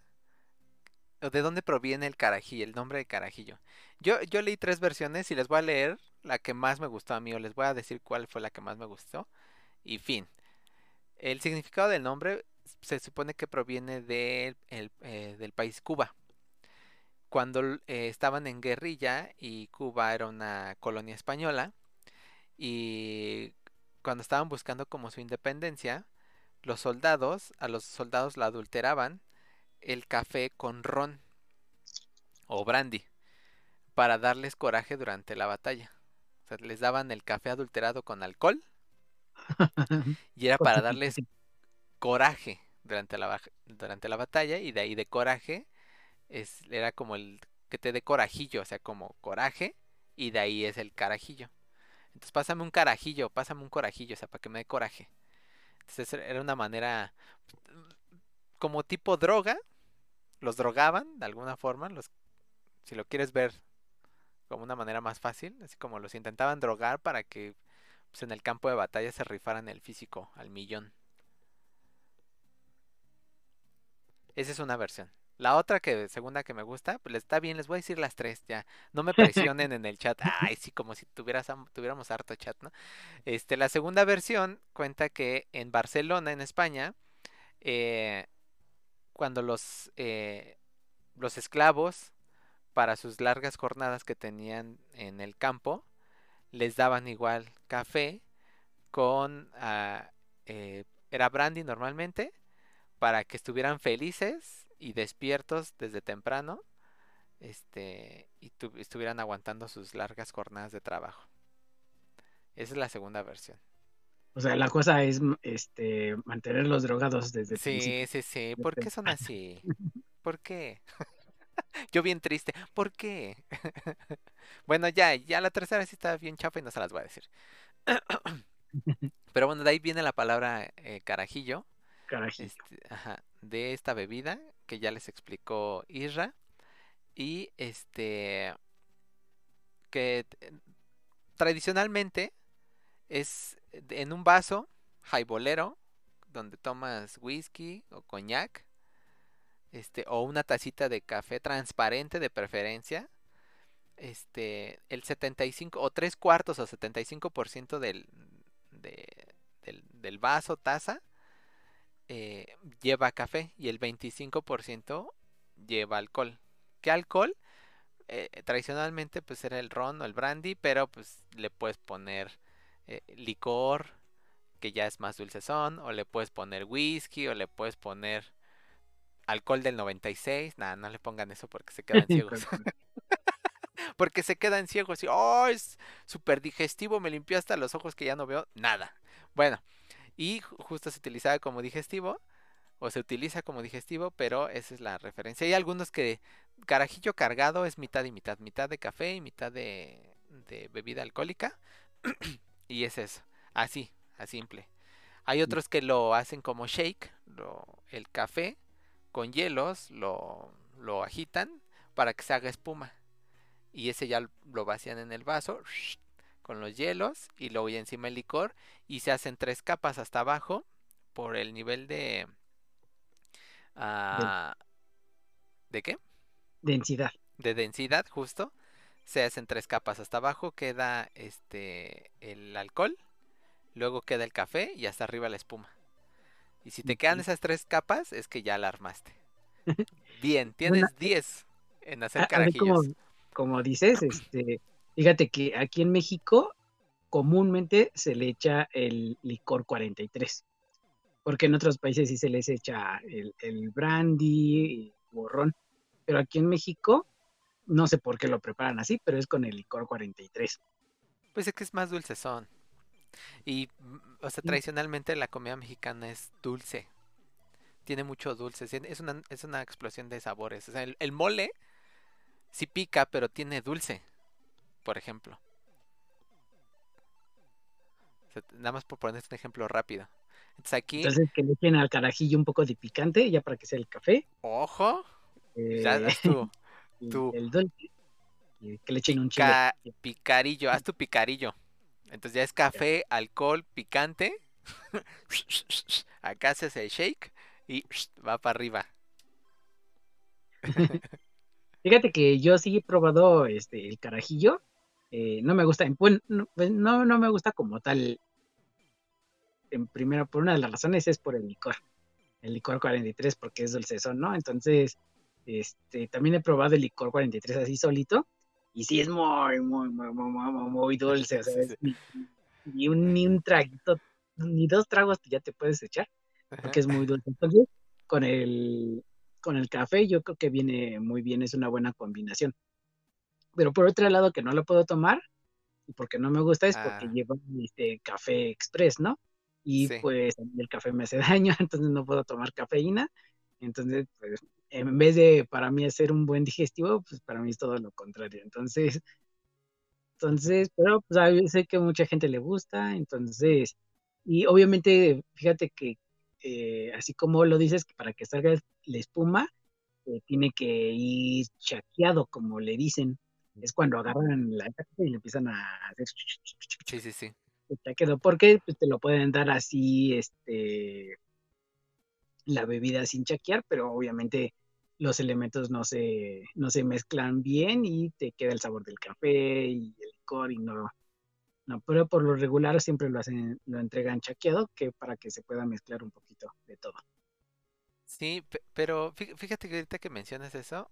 ¿O de dónde proviene el carajillo, el nombre de carajillo? Yo, yo leí tres versiones y les voy a leer la que más me gustó a mí, o les voy a decir cuál fue la que más me gustó. Y fin. El significado del nombre se supone que proviene del, el, eh, país Cuba. Cuando eh, estaban en guerrilla y Cuba era una colonia española, y cuando estaban buscando como su independencia, los soldados, a los soldados la adulteraban el café con ron o brandy para darles coraje durante la batalla. O sea, les daban el café adulterado con alcohol y era para darles coraje durante la, baj- durante la batalla y de ahí de coraje es, era como el que te dé corajillo, o sea, como coraje y de ahí es el carajillo. Entonces pásame un carajillo, pásame un corajillo, o sea, para que me dé coraje. Entonces era una manera como tipo droga, los drogaban de alguna forma, los, si lo quieres ver como una manera más fácil, así como los intentaban drogar para que pues, en el campo de batalla se rifaran el físico al millón. Esa es una versión. La otra que segunda que me gusta, pues está bien, les voy a decir las tres ya. No me presionen en el chat. Ay, sí, como si tuvieras, am- tuviéramos harto chat, ¿no? Este, la segunda versión cuenta que en Barcelona, en España, eh, cuando los, eh, los esclavos, para sus largas jornadas que tenían en el campo, les daban igual café con, ah, eh, era brandy normalmente, para que estuvieran felices y despiertos desde temprano, este, y tu- estuvieran aguantando sus largas jornadas de trabajo. Esa es la segunda versión. O sea, la cosa es mm, este, mantener los drogados desde el principio. Sí, sí, sí. ¿Por qué son así? ¿Por qué? Yo bien triste. ¿Por qué? Bueno, ya, ya la tercera sí está bien chafa y no se las voy a decir. Pero bueno, de ahí viene la palabra eh, carajillo, Carajillo. este, ajá, de esta bebida que ya les explicó Isra. Y este, que eh, tradicionalmente es en un vaso jaibolero donde tomas whisky o coñac, este, o una tacita de café transparente de preferencia, este, el 75 o tres cuartos o 75% del, de- del, del vaso, taza, eh, lleva café y el 25% lleva alcohol. ¿Qué alcohol? Eh, tradicionalmente pues era el ron o el brandy, pero pues le puedes poner eh, licor, que ya es más dulcezón, o le puedes poner whisky, o le puedes poner alcohol del 96. Nada, no le pongan eso porque se quedan ciegos. porque se quedan ciegos y, oh, es súper digestivo, me limpió hasta los ojos que ya no veo nada. Bueno, y ju- justo se utilizaba como digestivo, o se utiliza como digestivo, pero esa es la referencia. Hay algunos que carajillo cargado es mitad y mitad, mitad de café y mitad de, de bebida alcohólica. y es eso, así, a simple. Hay otros que lo hacen como shake, lo- el café con hielos lo, lo agitan para que se haga espuma. Y ese ya lo vacían en el vaso con los hielos y luego ya encima el licor y se hacen tres capas hasta abajo por el nivel de... ah, ¿De qué? Densidad. De densidad, justo. Se hacen tres capas hasta abajo, queda este el alcohol, luego queda el café y hasta arriba la espuma. Y si te quedan esas tres capas, es que ya la armaste. Bien, tienes Bueno, 10 en hacer A- así como, carajillos. como dices, este, fíjate que aquí en México comúnmente se le echa el licor 43, porque en otros países sí se les echa el, el brandy y borrón, pero aquí en México no sé por qué lo preparan así, pero es con el licor 43. Pues es que es más dulcezón. Y, o sea, tradicionalmente la comida mexicana es dulce. Tiene mucho dulce. Es una, es una explosión de sabores. O sea, el, el mole sí pica, pero tiene dulce, por ejemplo. O sea, nada más por poner un ejemplo rápido. Entonces aquí, Entonces que le echen al carajillo un poco de picante, ya para que sea el café, ojo, ya eh, haz tu y tú. el dulce, que le echen un chile. pica- picarillo, haz tu picarillo. Entonces ya es café, alcohol, picante. Acá haces el shake y va para arriba. Fíjate que yo sí he probado este el carajillo. eh, no me gusta, no, pues, no, no me gusta como tal. En primera, por una de las razones es por el licor. El licor 43, porque es dulcezón, ¿no? Entonces, este, también he probado el licor 43 así solito. Y sí es muy, muy, muy, muy, muy, dulce. O sea, Sí, es sí. ni, ni un, ni un traguito, ni dos tragos que ya te puedes echar porque es muy dulce. Entonces, con el, con el café yo creo que viene muy bien, es una buena combinación. Pero por otro lado, que no lo puedo tomar, y porque no me gusta, es porque Ah. lleva este café express, ¿no? Y Sí. pues el café me hace daño, entonces no puedo tomar cafeína. Entonces, pues, en vez de para mí hacer un buen digestivo, pues para mí es todo lo contrario. Entonces, entonces, pero pues a sé que mucha gente le gusta, entonces, y obviamente, fíjate que eh, así como lo dices, que para que salga la espuma, eh, tiene que ir chaqueado, como le dicen. Es cuando agarran la y le empiezan a hacer Sí, sí, sí. chaqueado, porque pues, te lo pueden dar así, este, la bebida sin chaquear, pero obviamente los elementos no se, no se mezclan bien y te queda el sabor del café y el licor y no, no, pero por lo regular siempre lo hacen, lo entregan chaqueado, que para que se pueda mezclar un poquito de todo. Sí, pe- pero fí- fíjate que ahorita que mencionas eso.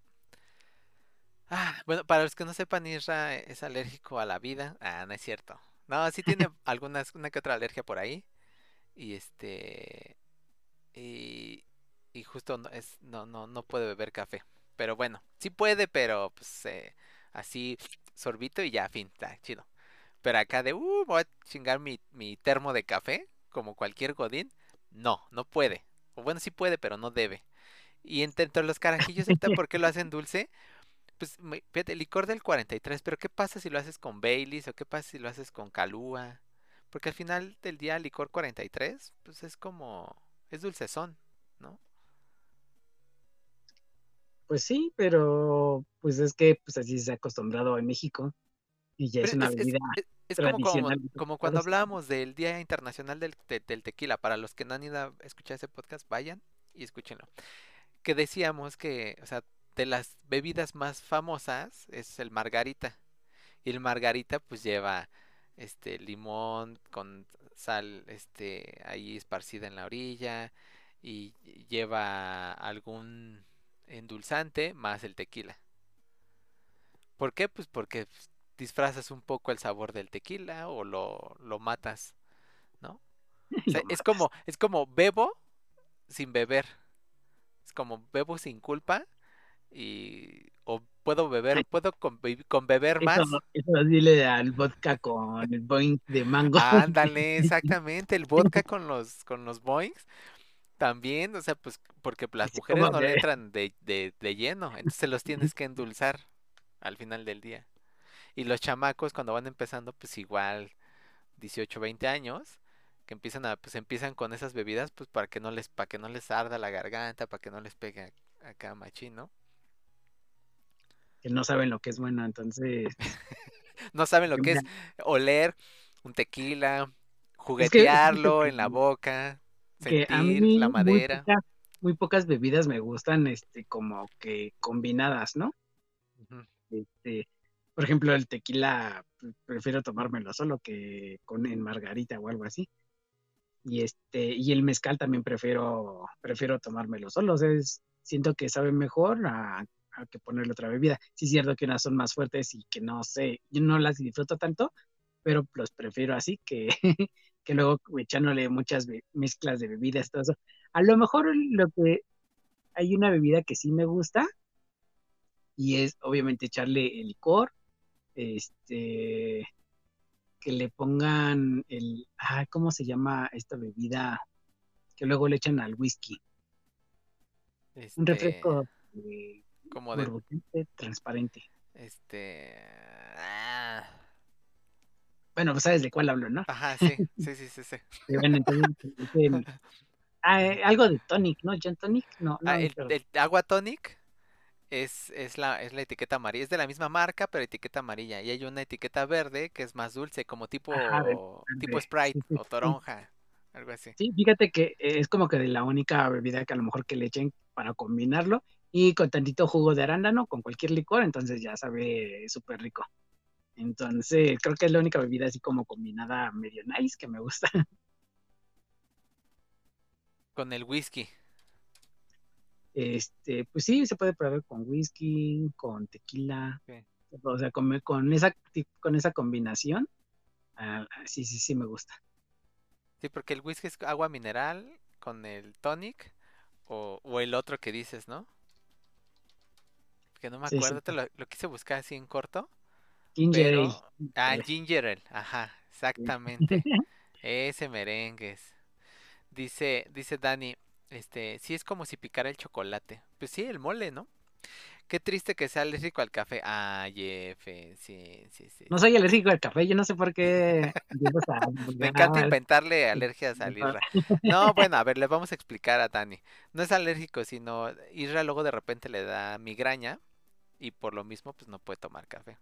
Ah, bueno, para los que no sepan, Isra es alérgico a la vida. Ah, no es cierto. No, sí tiene algunas, una que otra alergia por ahí. Y este. Y, y justo no, es, no, no, no puede beber café. Pero bueno, sí puede, pero pues eh, así sorbito y ya, fin, está chido. Pero acá de, uh, voy a chingar mi, mi termo de café, como cualquier godín. No, no puede. O bueno, sí puede, pero no debe. Y entre, entre los carajillos, ahorita, ¿por qué lo hacen dulce? Pues, me- fíjate, licor del 43, pero ¿qué pasa si lo haces con Baileys o qué pasa si lo haces con Calúa? Porque al final del día, licor 43, pues es como, es dulcezón, ¿no? Pues sí, pero pues es que pues así se ha acostumbrado en México y ya es Pero una es, bebida es- es como, como, tradicional. de como todos cuando lados. hablábamos del Día Internacional del, te- del Tequila. Para los que no han ido a escuchar ese podcast, vayan y escúchenlo. Que decíamos que, o sea, de las bebidas más famosas es el margarita. Y el margarita pues lleva este limón con sal este ahí esparcida en la orilla y lleva algún endulzante más el tequila. ¿Por qué? Pues porque pues, disfrazas un poco el sabor del tequila o lo, lo matas, ¿no? O sea, Lo es como, es como bebo sin beber. Es como bebo sin culpa y o puedo beber, puedo convi- con beber más. Eso, eso dile al vodka con el boing de mango. Ándale, exactamente, el vodka con los con los boings también, o sea, pues porque las mujeres no le entran de, de, de lleno, entonces los tienes que endulzar al final del día. Y los chamacos cuando van empezando, pues igual 18, 20 años, que empiezan a, pues empiezan con esas bebidas, pues para que no les, para que no les arda la garganta, para que no les pegue acá machín, ¿no? Que no saben lo que es bueno, entonces. no saben lo que es oler un tequila, Es juguetearlo que- en la boca, que a mí la muy madera. pocas, muy pocas bebidas me gustan, este, como que combinadas, ¿no? Ujú. Este, por ejemplo, el tequila pre- prefiero tomármelo solo que con en margarita o algo así. Y este, y el mezcal también prefiero, prefiero tomármelo solo. O sea, es- siento que sabe mejor a, a que ponerle otra bebida. Sí es cierto que unas son más fuertes y que no sé, yo no las disfruto tanto, pero los prefiero así que, que luego echándole muchas mezclas de bebidas, todo eso. A lo mejor lo que hay una bebida que sí me gusta y es obviamente echarle el licor, este, que le pongan el, ah, ¿cómo se llama esta bebida? Que luego le echan al whisky. Un Este, refresco eh, como de, transparente. este, Bueno, pues sabes de cuál hablo, ¿no? ajá, sí, sí, sí, sí, sí. Bueno, entonces, es el- ah, eh, algo de tonic, ¿no? ¿John Tonic? No, no, Ah, el, perdón. el agua tonic es, es la, es la etiqueta amarilla, es de la misma marca, pero etiqueta amarilla. Y hay una etiqueta verde que es más dulce, como tipo, Ajá, tipo. Sprite o toronja, algo así. Sí, fíjate que es como que de la única bebida que a lo mejor que le echen para combinarlo y con tantito jugo de arándano, con cualquier licor, entonces ya sabe súper rico. Entonces, creo que es la única bebida así como combinada medio nice que me gusta. Con el whisky. Este, pues sí, se puede probar con whisky, con tequila, o sea, con, con esa, con esa combinación, ah, sí, sí, sí me gusta. Sí, porque el whisky es agua mineral con el tonic o, o el otro que dices, ¿no? Que no me Sí, sí. acuerdo, te lo, lo quise buscar así en corto, Ginger ale. Ah, ginger ale, ajá, exactamente. Ese merengues. Dice, dice Dani, este, sí es como si picara el chocolate. Pues sí, el mole, ¿no? Qué triste que sea alérgico al café. Ah, Jefe, sí, sí, sí. No soy alérgico al café, yo no sé por qué. Me encanta inventarle alergias al Isra. No, bueno, a ver, le vamos a explicar a Dani. No es alérgico, sino Isra luego de repente le da migraña y por lo mismo pues no puede tomar café.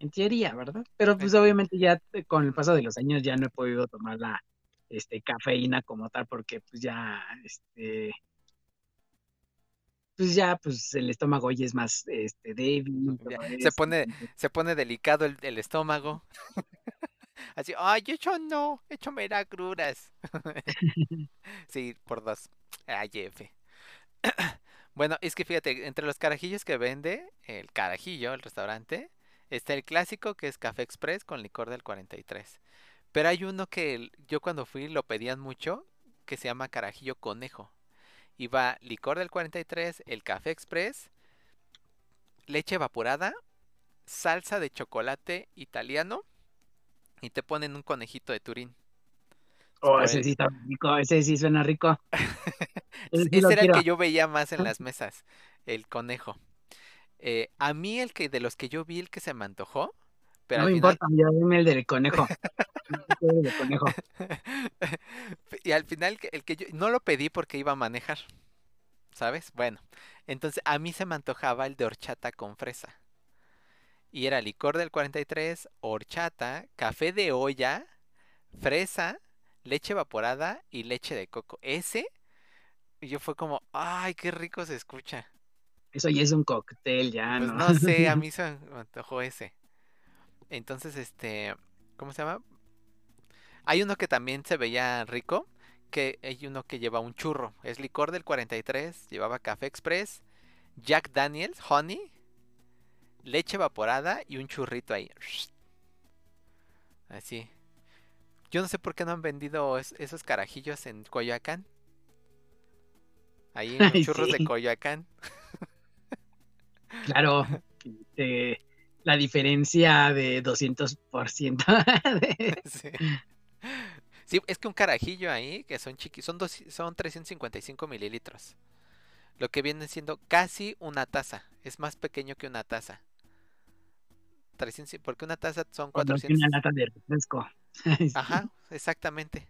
En teoría, ¿verdad? Pero pues En- obviamente ya con el paso de los años ya no he podido tomar la este, cafeína como tal porque pues ya, este, pues ya pues el estómago ya es más este, débil. Ya, se pone- Se pone delicado el, el estómago. Así, ay, eso no, eso me da. Sí, por dos. Ay, F. Bueno, es que fíjate, entre los carajillos que vende el carajillo, el restaurante, está el clásico que es Café Express con licor del 43. Pero hay uno que yo cuando fui lo pedían mucho, que se llama carajillo conejo. Y va licor del 43, el Café Express, leche evaporada, salsa de chocolate italiano y te ponen un conejito de Turín. Oh, ese sí está rico, ese sí suena rico. Ese era el que yo veía más en las mesas, el conejo. Eh, a mí el que de los que yo vi el que se me antojó, pero No me final, importa, ya dime el del conejo. Yo quiero el del conejo. y al final el que yo no lo pedí porque iba a manejar, ¿sabes? Bueno, entonces a mí se me antojaba el de horchata con fresa. Y era licor del 43, horchata, café de olla, fresa, leche evaporada y leche de coco. Ese, y yo fue como, ay, qué rico se escucha. Eso ya es un cóctel, ya, Pues ¿no? no sé, a mí se me antojó ese. Entonces, este, ¿cómo se llama? Hay uno que también se veía rico, que hay uno que lleva un churro. Es licor del 43, llevaba café express, Jack Daniels, honey, leche evaporada y un churrito ahí. Así. Yo no sé por qué no han vendido es- esos carajillos en Coyoacán. Ahí en los Ay, churros de. Coyoacán. Claro, este, la diferencia de 200%. de- Sí. Sí, es que un carajillo ahí, que son chiquis, son, dos, son 355 mililitros. Lo que viene siendo casi una taza. Es más pequeño que una taza. 300 porque una taza son cuando hay 400. una lata de refresco. Ajá, exactamente.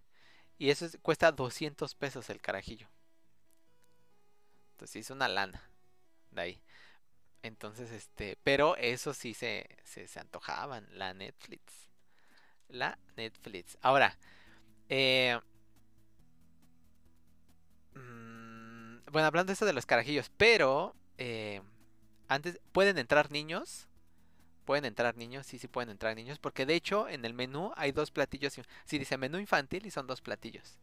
Y eso es- cuesta 200 pesos el carajillo. Entonces es una lana de ahí. Entonces, este, pero eso sí se, se, se antojaban, la Netflix. La Netflix. Ahora, eh, mm, bueno, hablando de esto de los carajillos, pero eh, antes, ¿pueden entrar niños? Pueden entrar niños, sí, sí pueden entrar niños, porque de hecho en el menú hay dos platillos. Sí, dice menú infantil y son dos platillos.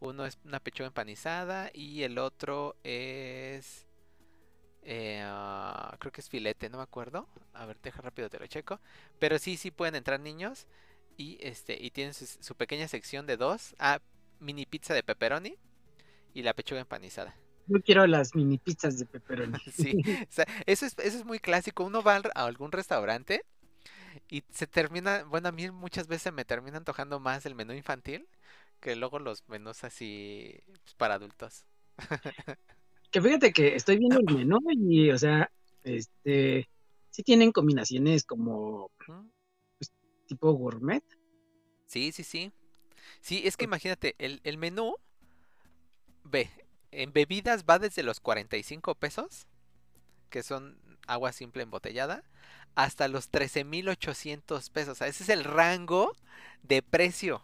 Uno es una pechuga empanizada y el otro es... eh, ah, creo que es filete, no me acuerdo. A ver, deja rápido, te lo checo. Pero sí, sí pueden entrar niños y este y tienen su, su pequeña sección de dos. Ah, mini pizza de pepperoni y la pechuga empanizada. Yo quiero las mini pizzas de pepperoni. Sí, o sea, eso es, eso es muy clásico. Uno va a algún restaurante y se termina, bueno, a mí muchas veces me termina antojando más el menú infantil que luego los menús así pues, para adultos. Que fíjate que estoy viendo el menú y, o sea, este, sí tienen combinaciones como ¿Mm? tipo gourmet. Sí, sí, sí. Sí, es que imagínate, el, el menú, ve, en bebidas va desde los 45 pesos, que son agua simple embotellada, hasta los 13.800 pesos. O sea, ese es el rango de precio,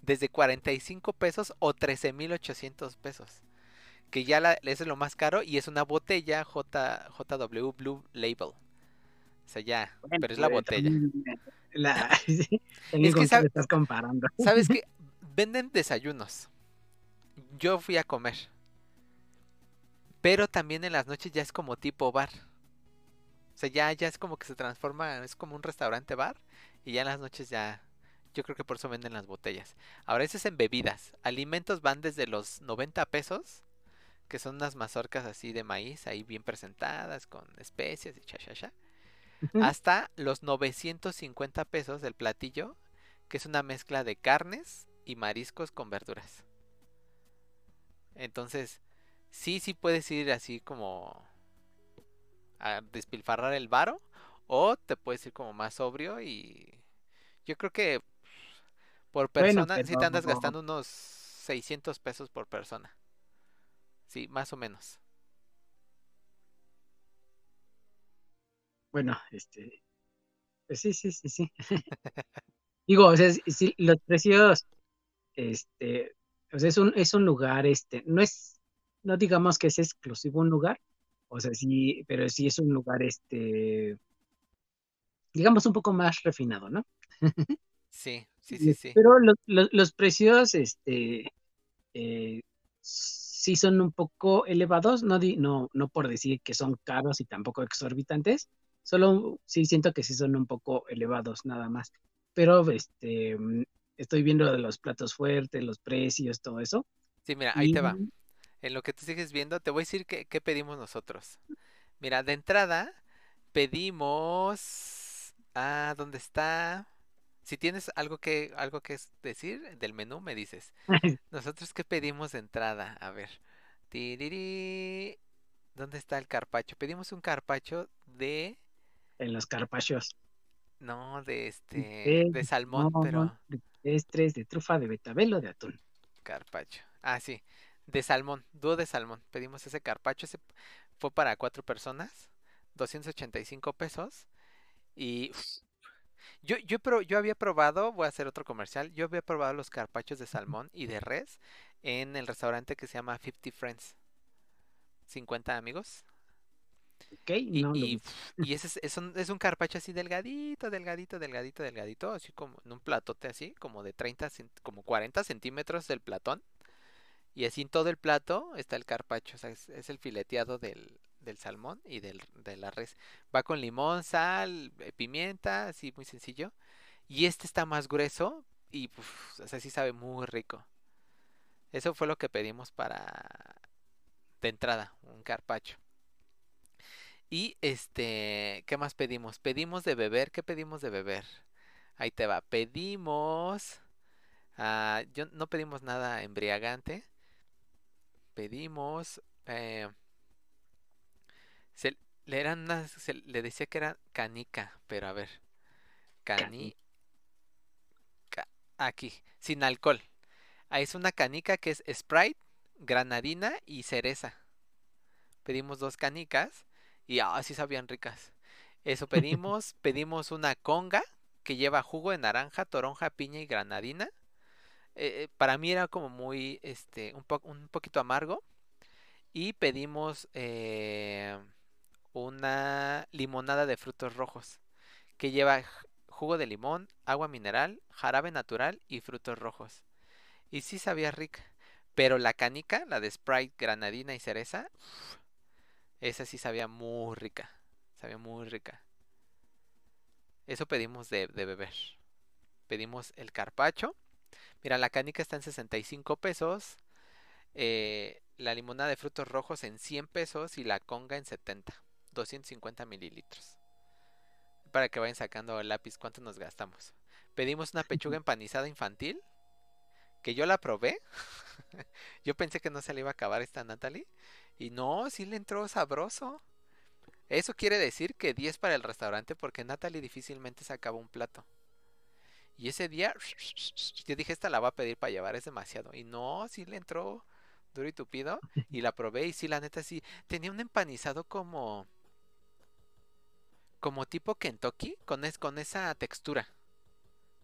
desde 45 pesos o 13.800 pesos. Que ya la, ese es lo más caro y es una botella J, JW Blue Label. O sea, ya, Bueno, pero es la botella. la- sí, Es que sabe- estás comparando. ¿Sabes qué? Venden desayunos. Yo fui a comer. Pero también en las noches ya es como tipo bar. O sea, ya, ya es como que se transforma, es como un restaurante bar. Y ya en las noches ya, yo creo que por eso venden las botellas. Ahora, eso es en bebidas. Alimentos van desde los 90 pesos, que son unas mazorcas así de maíz, ahí bien presentadas, con especias y cha, cha, cha hasta los 950 pesos del platillo, que es una mezcla de carnes y mariscos con verduras. Entonces, sí, sí puedes ir así como a despilfarrar el varo, o te puedes ir como más sobrio y yo creo que por Bueno, persona sí te andas gastando unos 600 pesos por persona. Sí, más o menos. Bueno, este, pues sí, sí, sí, sí. Digo, o sea, sí, los precios, este, o sea, es un, es un lugar, este, no es, no digamos que es exclusivo un lugar, o sea, sí, pero sí es un lugar, este, digamos un poco más refinado, ¿no? Sí, sí, sí, sí. Pero los, los, los precios, este, eh, sí son un poco elevados, no, di- no, no por decir que son caros y tampoco exorbitantes, solo sí siento que sí son un poco elevados nada más. Pero este, mm, estoy viendo de los platos fuertes, los precios, todo eso. Sí, mira, ahí te va. En lo que tú sigues viendo, te voy a decir qué, qué pedimos nosotros. Mira, de entrada pedimos... Ah, ¿dónde está? Si tienes algo que, algo que decir del menú, me dices. Nosotros qué pedimos de entrada, a ver. Tiriri, ¿Dónde está el carpacho? Pedimos un carpacho de... en los carpachos. No, de este... de De salmón, pero... de pestres, de trufa, de betabel o de atún. Carpacho. Ah, sí. De salmón. Dúo de salmón. Pedimos ese carpacho. Ese fue para cuatro personas. 285 pesos. Y uf, yo, yo, pro- yo había probado, voy a hacer otro comercial. Yo había probado los carpachos de salmón y de res en el restaurante que se llama 50 Friends. 50 amigos. ¿Ok? Y, No y, ese es, es un, es un carpacho así delgadito, delgadito, delgadito, delgadito, así como en un platote así, como de 30, cent- como 40 centímetros del platón. Y así en todo el plato está el carpacho, o sea, es, es el fileteado del, del salmón y del, de la res. Va con limón, sal, eh, pimienta, así muy sencillo. Y este está más grueso y, uf, o sea, sí sabe muy rico. Eso fue lo que pedimos para de entrada, un carpacho. Y este, ¿qué más pedimos? Pedimos de beber, ¿qué pedimos de beber? Ahí te va. Pedimos, ah, yo no pedimos nada embriagante. Pedimos, eh, se, le eran unas- se le decía que era canica, pero a ver, cani, ca- Aquí, sin alcohol. Ahí es una canica que es Sprite, granadina y cereza. Pedimos dos canicas y así sabían ricas. Eso pedimos. pedimos una conga que lleva jugo de naranja, toronja, piña y granadina. Eh, eh, para mí era como muy, este, un, po un poquito amargo. Y pedimos eh, una limonada de frutos rojos que lleva jugo de limón, agua mineral, jarabe natural y frutos rojos. Y sí sabía rica. Pero la canica, la de Sprite, granadina y cereza, esa sí sabía muy rica. Sabía muy rica. Eso pedimos de, beber. Pedimos el carpacho. Mira, la canica está en 65 pesos. Eh, la limonada de frutos rojos en 100 pesos y la conga en 70. 250 mililitros. Para que vayan sacando el lápiz cuánto nos gastamos. Pedimos una pechuga empanizada infantil. Que yo la probé. yo pensé que no se le iba a acabar esta Natalie. Y no, sí le entró sabroso. Eso quiere decir que 10 para el restaurante porque Natalie difícilmente se acaba un plato. Y ese día yo dije, esta la va a pedir para llevar, es demasiado. Y no, sí le entró duro y tupido. Y la probé y sí, la neta sí. Tenía un empanizado como... Como tipo Kentucky, con, es, con esa textura.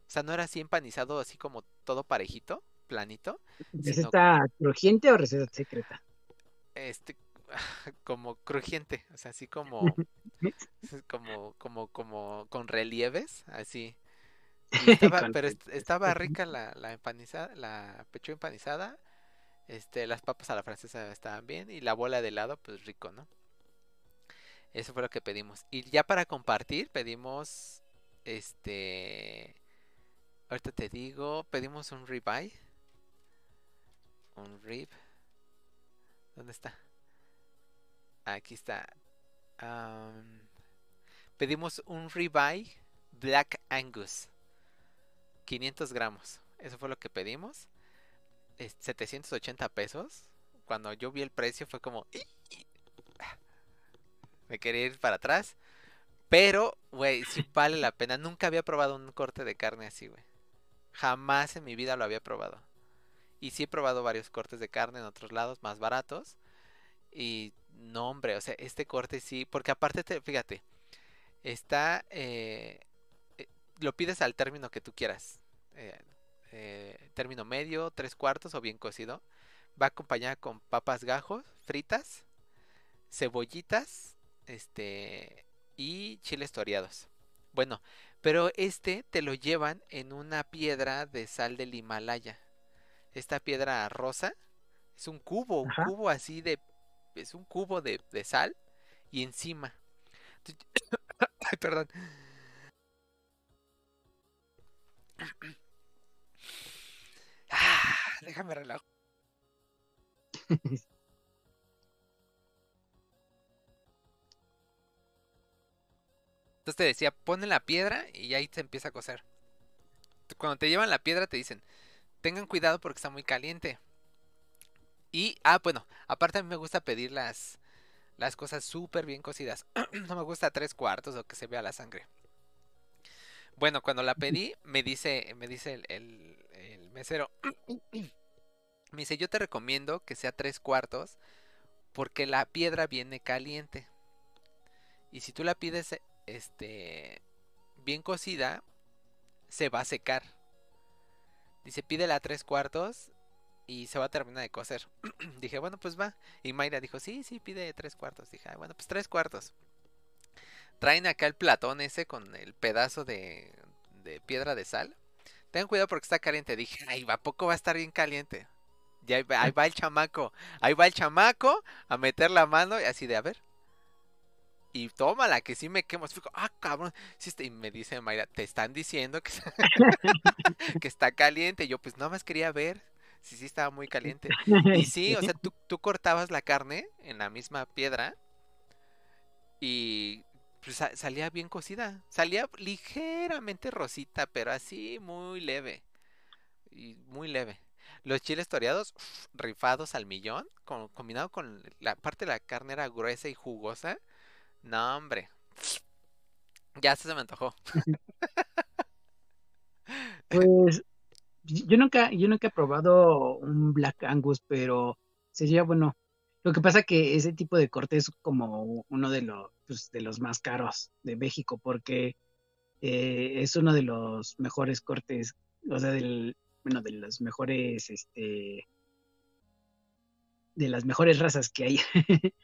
O sea, no era así empanizado, así como todo parejito, planito. ¿Receta crujiente o receta secreta? este como crujiente, o sea, así como como como como con relieves, así. pero estaba rica la, la empanizada, la pechuga empanizada. Este, las papas a la francesa estaban bien y la bola de helado pues rico, ¿no? Eso fue lo que pedimos. Y ya para compartir pedimos este ahorita te digo, pedimos un ribeye. Un rib ¿Dónde está? Aquí está. pedimos un ribeye Black Angus. 500 gramos. Eso fue lo que pedimos. 780 pesos. Cuando yo vi el precio fue como... Me quería ir para atrás. Pero, güey, sí vale la pena. Nunca había probado un corte de carne así, güey. Jamás en mi vida lo había probado. Y sí he probado varios cortes de carne en otros lados más baratos. Y no, hombre, o sea, este corte sí, porque aparte, te, fíjate, está, eh, eh, lo pides al término que tú quieras. Eh, término medio, tres cuartos o bien cocido. Va acompañada con papas gajos, fritas, cebollitas, este, y chiles toreados. Bueno, pero este te lo llevan en una piedra de sal del Himalaya esta piedra rosa. Es un cubo, un cubo así de... Es un cubo de, sal y encima. Ay, perdón. Ah, déjame relajo. Entonces te decía, pone la piedra y ahí se empieza a coser. Cuando te llevan la piedra te dicen, tengan cuidado porque está muy caliente. Y, ah, bueno, aparte a mí me gusta pedir las, las cosas súper bien cocidas. no me gusta tres cuartos o que se vea la sangre. Bueno, cuando la pedí, me dice, me dice el, el, mesero, me dice, yo te recomiendo que sea tres cuartos porque la piedra viene caliente. Y si tú la pides, este, bien cocida, se va a secar. Dice, pídela tres cuartos y se va a terminar de coser. dije, bueno, pues va. Y Mayra dijo, sí, sí, pide tres cuartos. Dije, bueno, pues tres cuartos. Traen acá el platón ese con el pedazo de, de piedra de sal. Ten cuidado porque está caliente. Dije, ay, ¿a poco va a estar bien caliente? Y ahí va, el chamaco. Ahí va el chamaco a meter la mano y así de, a ver. Y tómala, que sí me quemo. ah, cabrón. y me dice Mayra, te están diciendo que, que está caliente. yo, pues nada más quería ver si sí estaba muy caliente. Y sí, o sea, tú, tú cortabas la carne en la misma piedra y pues, salía bien cocida. Salía ligeramente rosita, pero así muy leve. Y muy leve. Los chiles toreados, rifados al millón, combinado con la parte de la carne era gruesa y jugosa. No, hombre. Ya se me antojó. Pues Yo nunca, yo nunca he probado un Black Angus, pero sería bueno. Lo que pasa que ese tipo de corte es como uno de los, pues, de los más caros de México, porque eh, es uno de los mejores cortes, o sea, del, bueno, de los mejores, este, de las mejores razas que hay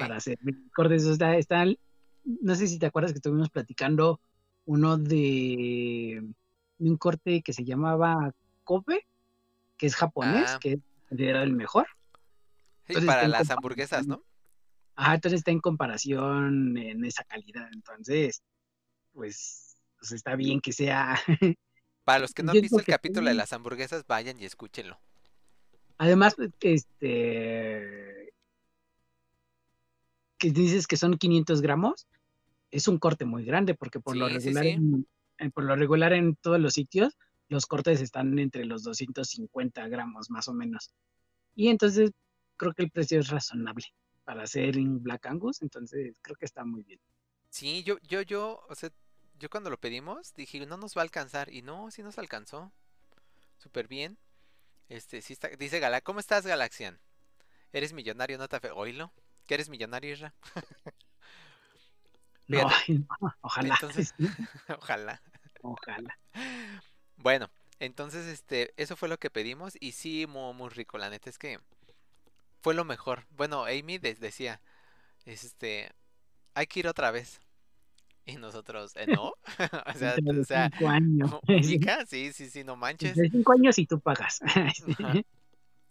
para hacer cortes. O sea, están, no sé si te acuerdas que estuvimos platicando uno de, de un corte que se llamaba Kobe, que es japonés, Ah. que considerado el mejor. Sí, Entonces, para las hamburguesas, ¿no? Ajá, entonces está en comparación en esa calidad. Entonces, pues, pues está bien que sea. Para los que no Yo han visto el que capítulo de las hamburguesas, vayan y escúchenlo. Además, este, que dices que son 500 gramos, es un corte muy grande porque por lo Sí, regular, sí. En- por lo regular en todos los sitios, los cortes están entre los 250 gramos más o menos. Y entonces creo que el precio es razonable para hacer en Black Angus, entonces creo que está muy bien. Sí, yo, yo, yo, o sea, yo cuando lo pedimos dije, no nos va a alcanzar. Y no, sí nos alcanzó. Súper bien. Este, sí está, dice Gala, ¿cómo estás, Galaxian? ¿Eres millonario, no te afe- Oílo. ¿Que eres millonario, Isra? No, no, ojalá, Entonces- Ojalá. ojalá. Bueno, entonces este, eso fue lo que pedimos y sí, muy, muy rico, la neta es que fue lo mejor. Bueno, Amy de- decía, este, hay que ir otra vez. Y nosotros, "Eh, no, o sea, o sea, cinco años. sí, sí, sí, no manches. De cinco años y tú pagas.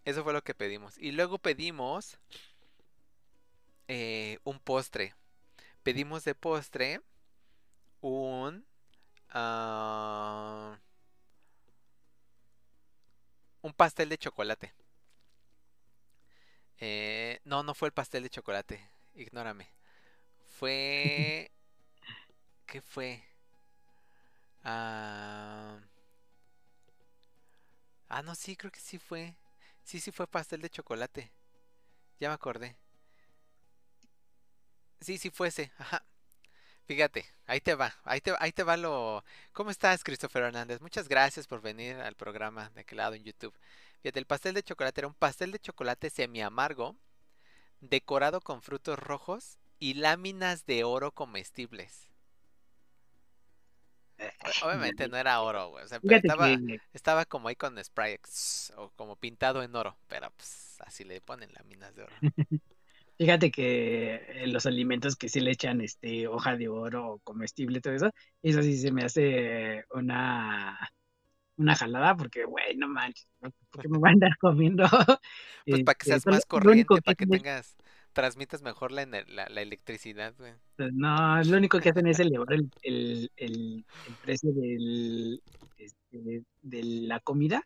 Eso fue lo que pedimos. Y luego pedimos eh, un postre. Pedimos de postre un... ah, un pastel de chocolate. Eh, no, no fue el pastel de chocolate. Ignórame. Fue... ¿Qué fue? Ah... Ah, no, sí, creo que sí fue. Sí, sí fue pastel de chocolate. Ya me acordé. Sí, sí fuese. Ajá. Fíjate, ahí te va, ahí te, ahí te va lo... ¿Cómo estás, Christopher Hernández? Muchas gracias por venir al programa de aquel lado en YouTube. Fíjate, el pastel de chocolate era un pastel de chocolate semi amargo, decorado con frutos rojos y láminas de oro comestibles. O- Obviamente no era oro, güey. O sea, estaba, estaba como ahí con spray ex- o como pintado en oro, pero pues así le ponen láminas de oro. Fíjate que eh, los alimentos que sí le echan este hoja de oro o comestible, todo eso, eso sí se me hace una, una jalada porque, güey, no manches, ¿no? ¿por qué me voy a andar comiendo? Pues para que Este, seas más corriente, para que tengas, transmitas mejor la, la, la electricidad, güey. pues, no, lo único que hacen es elevar el, el, el, el precio del, este, de la comida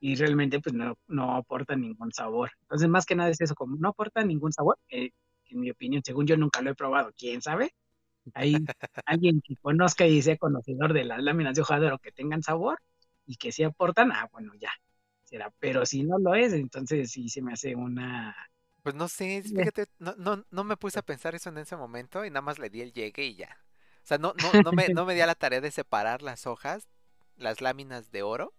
y realmente pues no, no aporta ningún sabor. Entonces, más que nada es eso, como no aporta ningún sabor, eh, en mi opinión, según yo nunca lo he probado, quién sabe. Hay alguien que conozca y sea conocedor de las láminas de hoja de oro que tengan sabor y que sí aportan, ah, bueno, ya será. Pero si no lo es, entonces sí se me hace una. Pues no sé, fíjate, no, no, no me puse a pensar eso en ese momento y nada más le di el llegue y ya. O sea, no, no, no me, no me di a la tarea de separar las hojas, las láminas de oro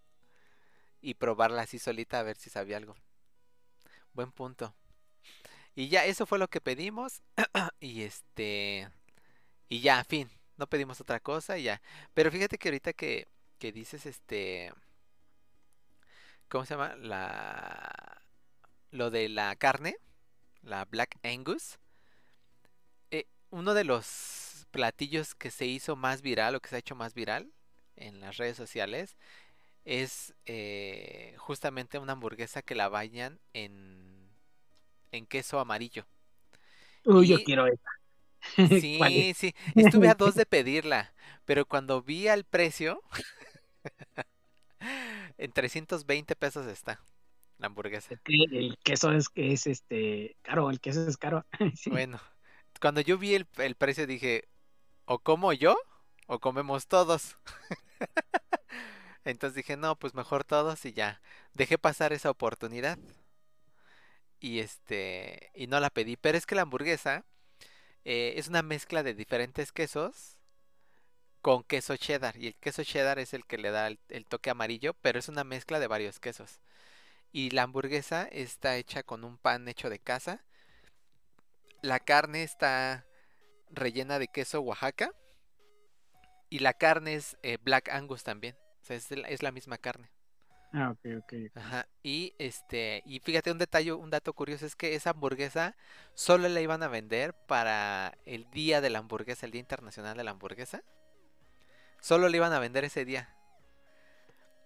y probarla así solita a ver si sabía algo. Buen punto. Y ya, eso fue lo que pedimos. y este. Y ya, fin. No pedimos otra cosa y ya. Pero fíjate que ahorita que, que dices este. ¿Cómo se llama? La. Lo de la carne. La Black Angus. eh, uno de los platillos que se hizo más viral o que se ha hecho más viral en las redes sociales es eh, justamente una hamburguesa que la bañan en, en queso amarillo. Uy, yo quiero esa. ¿Cuál Sí, es? sí. Estuve a dos de pedirla, pero cuando vi al precio, en 320 pesos está la hamburguesa. Es que el queso es que es este caro, el queso es caro. Sí. Bueno, cuando yo vi el, el precio dije, o como yo o comemos todos. Entonces dije, no, pues mejor todos y ya. Dejé pasar esa oportunidad. Y este, y no la pedí. Pero es que la hamburguesa eh, es una mezcla de diferentes quesos con queso cheddar. Y el queso cheddar es el que le da el, el toque amarillo, pero es una mezcla de varios quesos. Y la hamburguesa está hecha con un pan hecho de casa. La carne está rellena de queso Oaxaca. Y la carne es eh, Black Angus también. O sea, es, la- es la misma carne. Ah, ok, ok. ok. Ajá. Y este, y fíjate un detalle, un dato curioso es que esa hamburguesa solo la iban a vender para el día de la hamburguesa, el Día Internacional de la Hamburguesa. Solo la iban a vender ese día.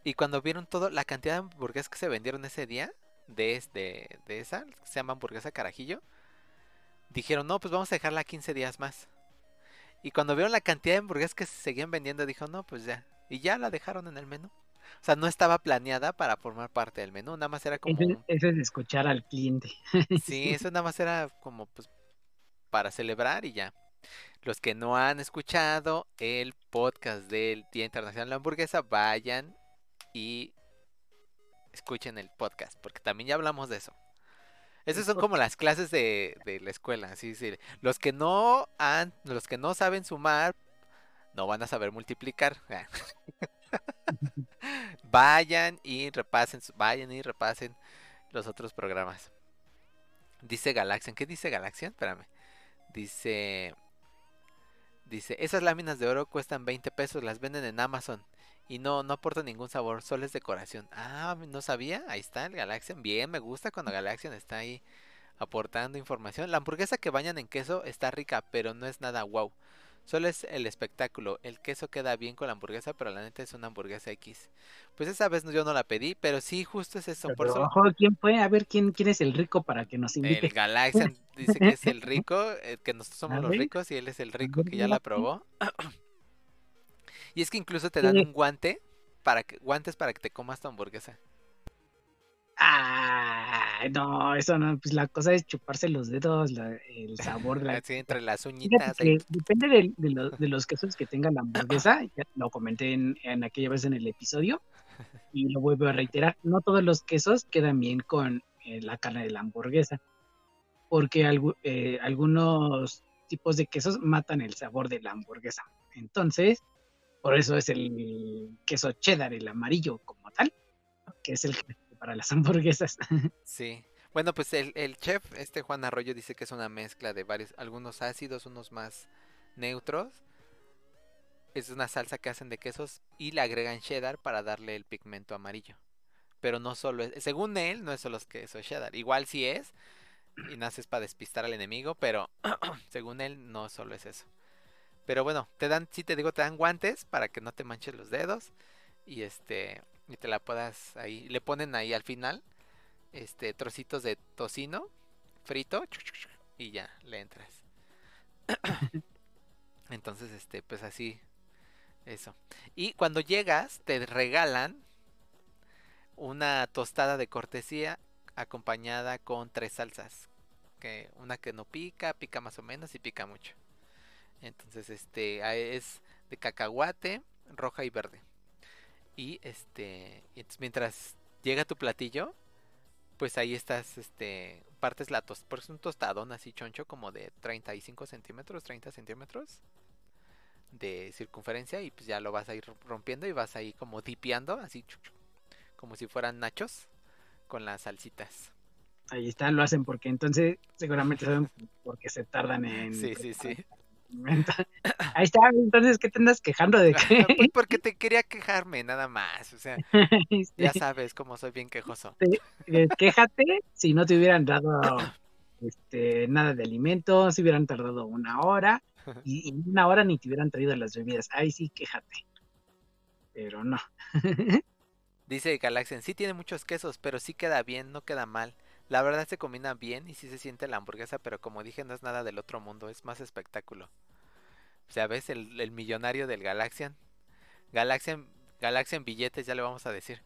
Y cuando vieron todo, la cantidad de hamburguesas que se vendieron ese día, de, es- de, de esa, que se llama hamburguesa carajillo, dijeron, no, pues vamos a dejarla 15 días más. Y cuando vieron la cantidad de hamburguesas que se seguían vendiendo, dijo, no, pues ya. Y ya la dejaron en el menú. O sea, no estaba planeada para formar parte del menú, nada más era como... Eso, eso es escuchar al cliente. Sí, eso nada más era como pues para celebrar y ya. Los que no han escuchado el podcast del Día Internacional de la Hamburguesa, vayan y escuchen el podcast, porque también ya hablamos de eso. Esas son como las clases de, de la escuela, así decir, los que no han, los que no saben sumar, no van a saber multiplicar. vayan y repasen, vayan y repasen los otros programas. Dice Galaxian, ¿qué dice Galaxian? Espérame. Dice Dice, esas láminas de oro cuestan 20 pesos, las venden en Amazon. Y no, no aportan ningún sabor, solo es decoración. Ah, no sabía, ahí está el Galaxian. Bien, me gusta cuando Galaxian está ahí aportando información. La hamburguesa que bañan en queso está rica, pero no es nada wow. Solo es el espectáculo. El queso queda bien con la hamburguesa, pero la neta es una hamburguesa X. Pues esa vez yo no la pedí, pero sí, justo es eso. Por eso ¿quién fue? A ver, ¿quién, quién es el rico para que nos el invite? Galaxian dice que es el rico, eh, que nosotros somos A los ricos y él es el rico que ya la probó. Y es que incluso te dan Sí. un guante para que guantes para que te comas tu hamburguesa. Ah, no, eso no, pues la cosa es chuparse los dedos, la- el sabor de la... Así entre las uñitas. que depende de, de lo- de los quesos que tenga la hamburguesa, ya lo comenté en, en aquella vez en el episodio y lo vuelvo a reiterar, no todos los quesos quedan bien con eh, la carne de la hamburguesa, porque eh, algunos tipos de quesos matan el sabor de la hamburguesa. Entonces, por eso es el queso cheddar, el amarillo como tal, que es el para las hamburguesas. Sí. Bueno, pues el, el chef, este Juan Arroyo, dice que es una mezcla de varios, algunos ácidos, unos más neutros. Es una salsa que hacen de quesos y le agregan cheddar para darle el pigmento amarillo. Pero no solo es, según él, no es solo queso cheddar. Igual sí es, y naces para despistar al enemigo, pero según él no solo es eso. Pero bueno, te dan, sí te digo, te dan guantes para que no te manches los dedos y este y te la puedas ahí, le ponen ahí al final este trocitos de tocino frito y ya le entras. Entonces, este, pues así eso. Y cuando llegas te regalan una tostada de cortesía acompañada con tres salsas, que una que no pica, pica más o menos y pica mucho. Entonces, este ah, es de cacahuate, roja y verde. Y este, entonces mientras llega tu platillo, pues ahí estás, este, partes la tos, porque es un tostadón así choncho como de 35 centímetros, 30 centímetros de circunferencia y pues ya lo vas a ir rompiendo y vas ahí como dipeando, así como si fueran nachos con las salsitas. Ahí está, lo hacen porque entonces seguramente saben porque se tardan en... Sí, sí, sí. Ahí está, entonces, ¿qué te andas quejando de que? Pues porque te quería quejarme, nada más. O sea, ya sabes cómo soy bien quejoso. eh, quéjate si no te hubieran dado este, nada de alimento, si hubieran tardado una hora y, y una hora ni te hubieran traído las bebidas. Ahí sí, quéjate. Pero no. Dice Galaxian, sí tiene muchos quesos, pero sí queda bien, no queda mal. La verdad se combina bien y sí se siente la hamburguesa, pero como dije, no es nada del otro mundo, es más espectáculo. O sea, ¿ves? El, el millonario del Galaxian. Galaxian, Galaxian billetes, ya le vamos a decir.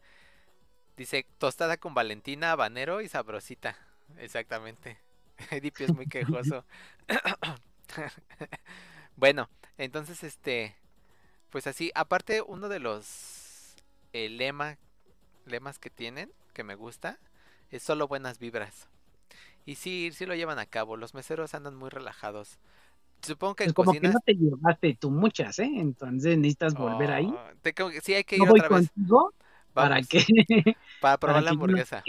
Dice, tostada con Valentina, habanero y sabrosita. Exactamente. Edipio es muy quejoso. bueno, entonces este, pues así, aparte uno de los eh, lema, lemas que tienen, que me gusta, es solo buenas vibras. Y sí, sí lo llevan a cabo. Los meseros andan muy relajados. supongo que Pues en como que cocinas. no te llevaste tú muchas, ¿eh? Entonces necesitas volver ahí. Oh, te que sí hay que ir otra vez contigo para que, para probar para la que no hamburguesa.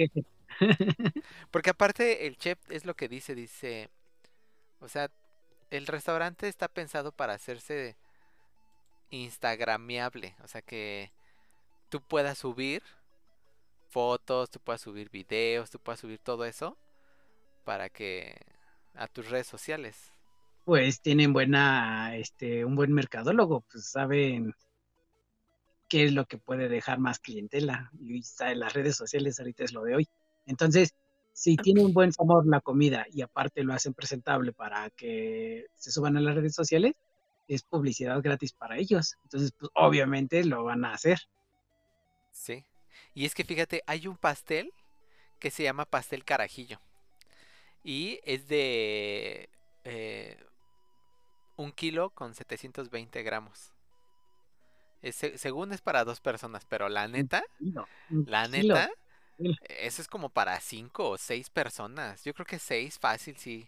Porque aparte el chef es lo que dice, dice, o sea, el restaurante está pensado para hacerse instagramiable, o sea que tú puedas subir fotos, tú puedas subir videos, tú puedas subir todo eso para que a tus redes sociales. Pues tienen buena, este, un buen mercadólogo, pues saben qué es lo que puede dejar más clientela. Y está en las redes sociales ahorita es lo de hoy. Entonces, si tiene un buen sabor la comida y aparte lo hacen presentable para que se suban a las redes sociales, es publicidad gratis para ellos. Entonces, pues obviamente lo van a hacer. Sí. Y es que fíjate, hay un pastel que se llama pastel carajillo. Y es de eh, un kilo con 720 gramos. Es según es para dos personas, pero la neta, la neta, eso es como para cinco o seis personas. Yo creo que seis, fácil, sí.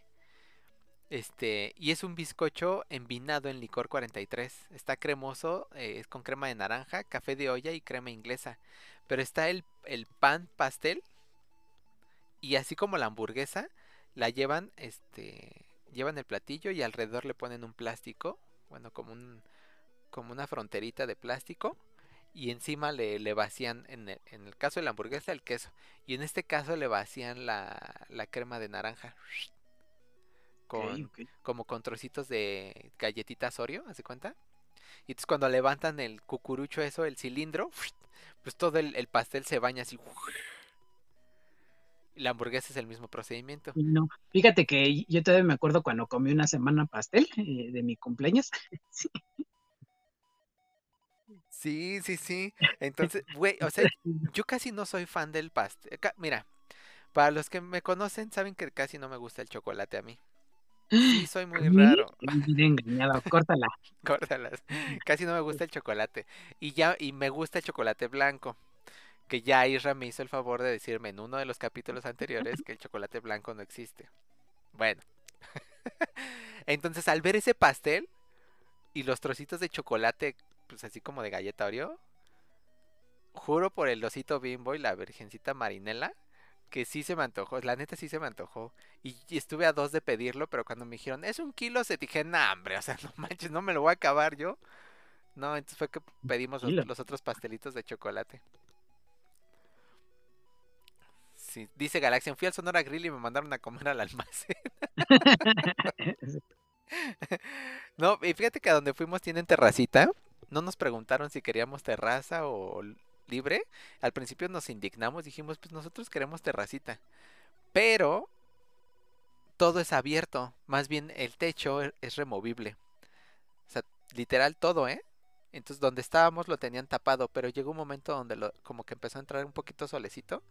Este, y es un bizcocho envinado en licor 43. Está cremoso, eh, es con crema de naranja, café de olla y crema inglesa. Pero está el, el pan pastel. Y así como la hamburguesa, la llevan, este, llevan el platillo y alrededor le ponen un plástico, bueno, como un, como una fronterita de plástico. Y encima le, vacían, en el, en el caso de la hamburguesa, el queso. Y en este caso le vacían la, la crema de naranja. Con, como con trocitos de galletitas Oreo, ¿hace cuenta? Y entonces cuando levantan el cucurucho eso, el cilindro, pues todo el, el pastel se baña así. La hamburguesa es el mismo procedimiento. No, fíjate que yo todavía me acuerdo cuando comí una semana pastel eh, de mi cumpleaños. Sí. Sí, sí. Entonces, güey, o sea, yo casi no soy fan del pastel. Mira, para los que me conocen, saben que casi no me gusta el chocolate a mí. Sí, soy muy raro. engañado, córtala. Córtalas. Casi no me gusta el chocolate. Y ya, y me gusta el chocolate blanco. Que ya Isra me hizo el favor de decirme en uno de los capítulos anteriores que el chocolate blanco no existe. Bueno. Entonces, al ver ese pastel y los trocitos de chocolate, pues así como de galleta Oreo, juro por el osito bimbo y la virgencita marinela, que sí se me antojó. La neta sí se me antojó. Y, y estuve a dos de pedirlo, pero cuando me dijeron, es un kilo, se dije, nah, hombre, o sea, no manches, no me lo voy a acabar yo. No, entonces fue que pedimos los, los otros pastelitos de chocolate. Sí, dice Galaxian, fui al Sonora Grill y me mandaron a comer al almacén. No, y fíjate que a donde fuimos tienen terracita. No nos preguntaron si queríamos terraza o libre. Al principio nos indignamos, dijimos, pues nosotros queremos terracita. Pero todo es abierto. Más bien el techo e- es removible. O sea, literal todo, ¿eh? Entonces donde estábamos lo tenían tapado, pero llegó un momento donde lo, como que empezó a entrar un poquito solecito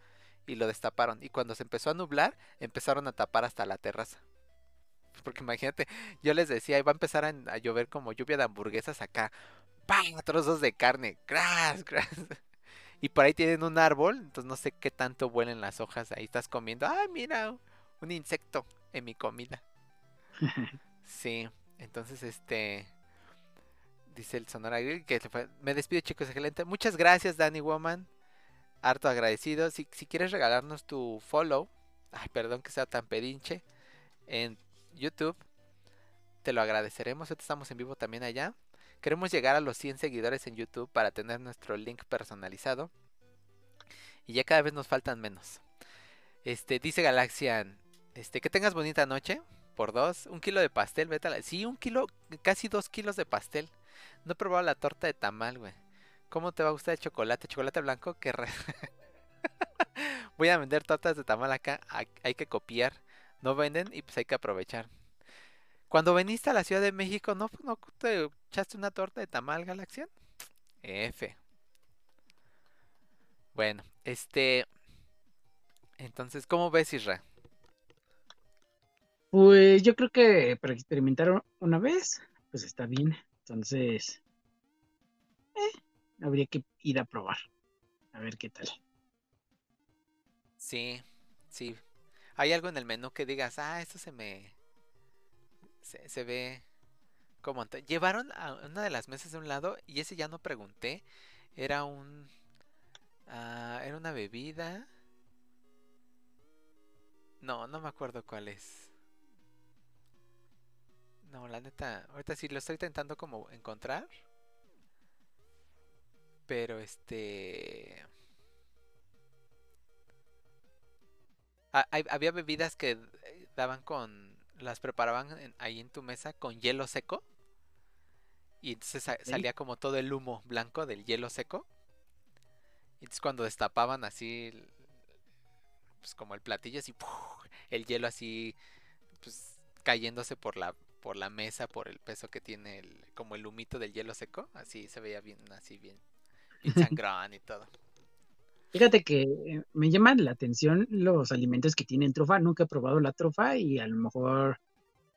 y lo destaparon. Y cuando se empezó a nublar, empezaron a tapar hasta la terraza. Porque imagínate, yo les decía, iba a empezar a, a llover como lluvia de hamburguesas acá. ¡Pam! Trozos de carne. ¡Gras! ¡Gras! Y por ahí tienen un árbol, entonces no sé qué tanto vuelen las hojas. Ahí estás comiendo. ¡Ay, mira! Un insecto en mi comida. Sí, entonces este. Dice el Sonora que. Me despido, chicos, excelente. Muchas gracias, Danny Woman. Harto agradecido. Si, si quieres regalarnos tu follow, ay, perdón que sea tan pedinche, en YouTube, te lo agradeceremos. Ahorita estamos en vivo también allá. Queremos llegar a los 100 seguidores en YouTube para tener nuestro link personalizado. Y ya cada vez nos faltan menos. Este, dice Galaxian, este, que tengas bonita noche. Por dos, un kilo de pastel, vete a la... Sí, un kilo, casi dos kilos de pastel. No he probado la torta de tamal, güey. ¿Cómo te va a gustar el chocolate? ¿Chocolate blanco? Qué re... Voy a vender tortas de tamal acá. Hay que copiar. No venden y pues hay que aprovechar. Cuando viniste a la Ciudad de México, ¿no, no te echaste una torta de tamal, Galaxian? F. Bueno, este... Entonces, ¿cómo ves, Isra? Pues yo creo que para experimentar una vez, pues está bien. Entonces, eh, habría que ir a probar. A ver qué tal. Sí, sí. ¿Hay algo en el menú que digas, ah, esto se me... Se, ve como llevaron a una de las mesas de un lado y ese ya no pregunté. Era un... ah, era una bebida. No, no me acuerdo cuál es. No, la neta, ahorita sí lo estoy intentando como encontrar. Pero este... Ah, hay- había bebidas que eh, daban con... Las preparaban en- ahí en tu mesa con hielo seco. Y entonces sa- salía como todo el humo blanco del hielo seco. Y entonces cuando destapaban así... Pues como el platillo así... ¡puf! El hielo así... Pues cayéndose por la, por la mesa, por el peso que tiene el, como el humito del hielo seco. Así se veía bien, así bien, bien sangrón y todo. Fíjate que eh, me llaman la atención los alimentos que tienen trufa. Nunca he probado la trufa y a lo mejor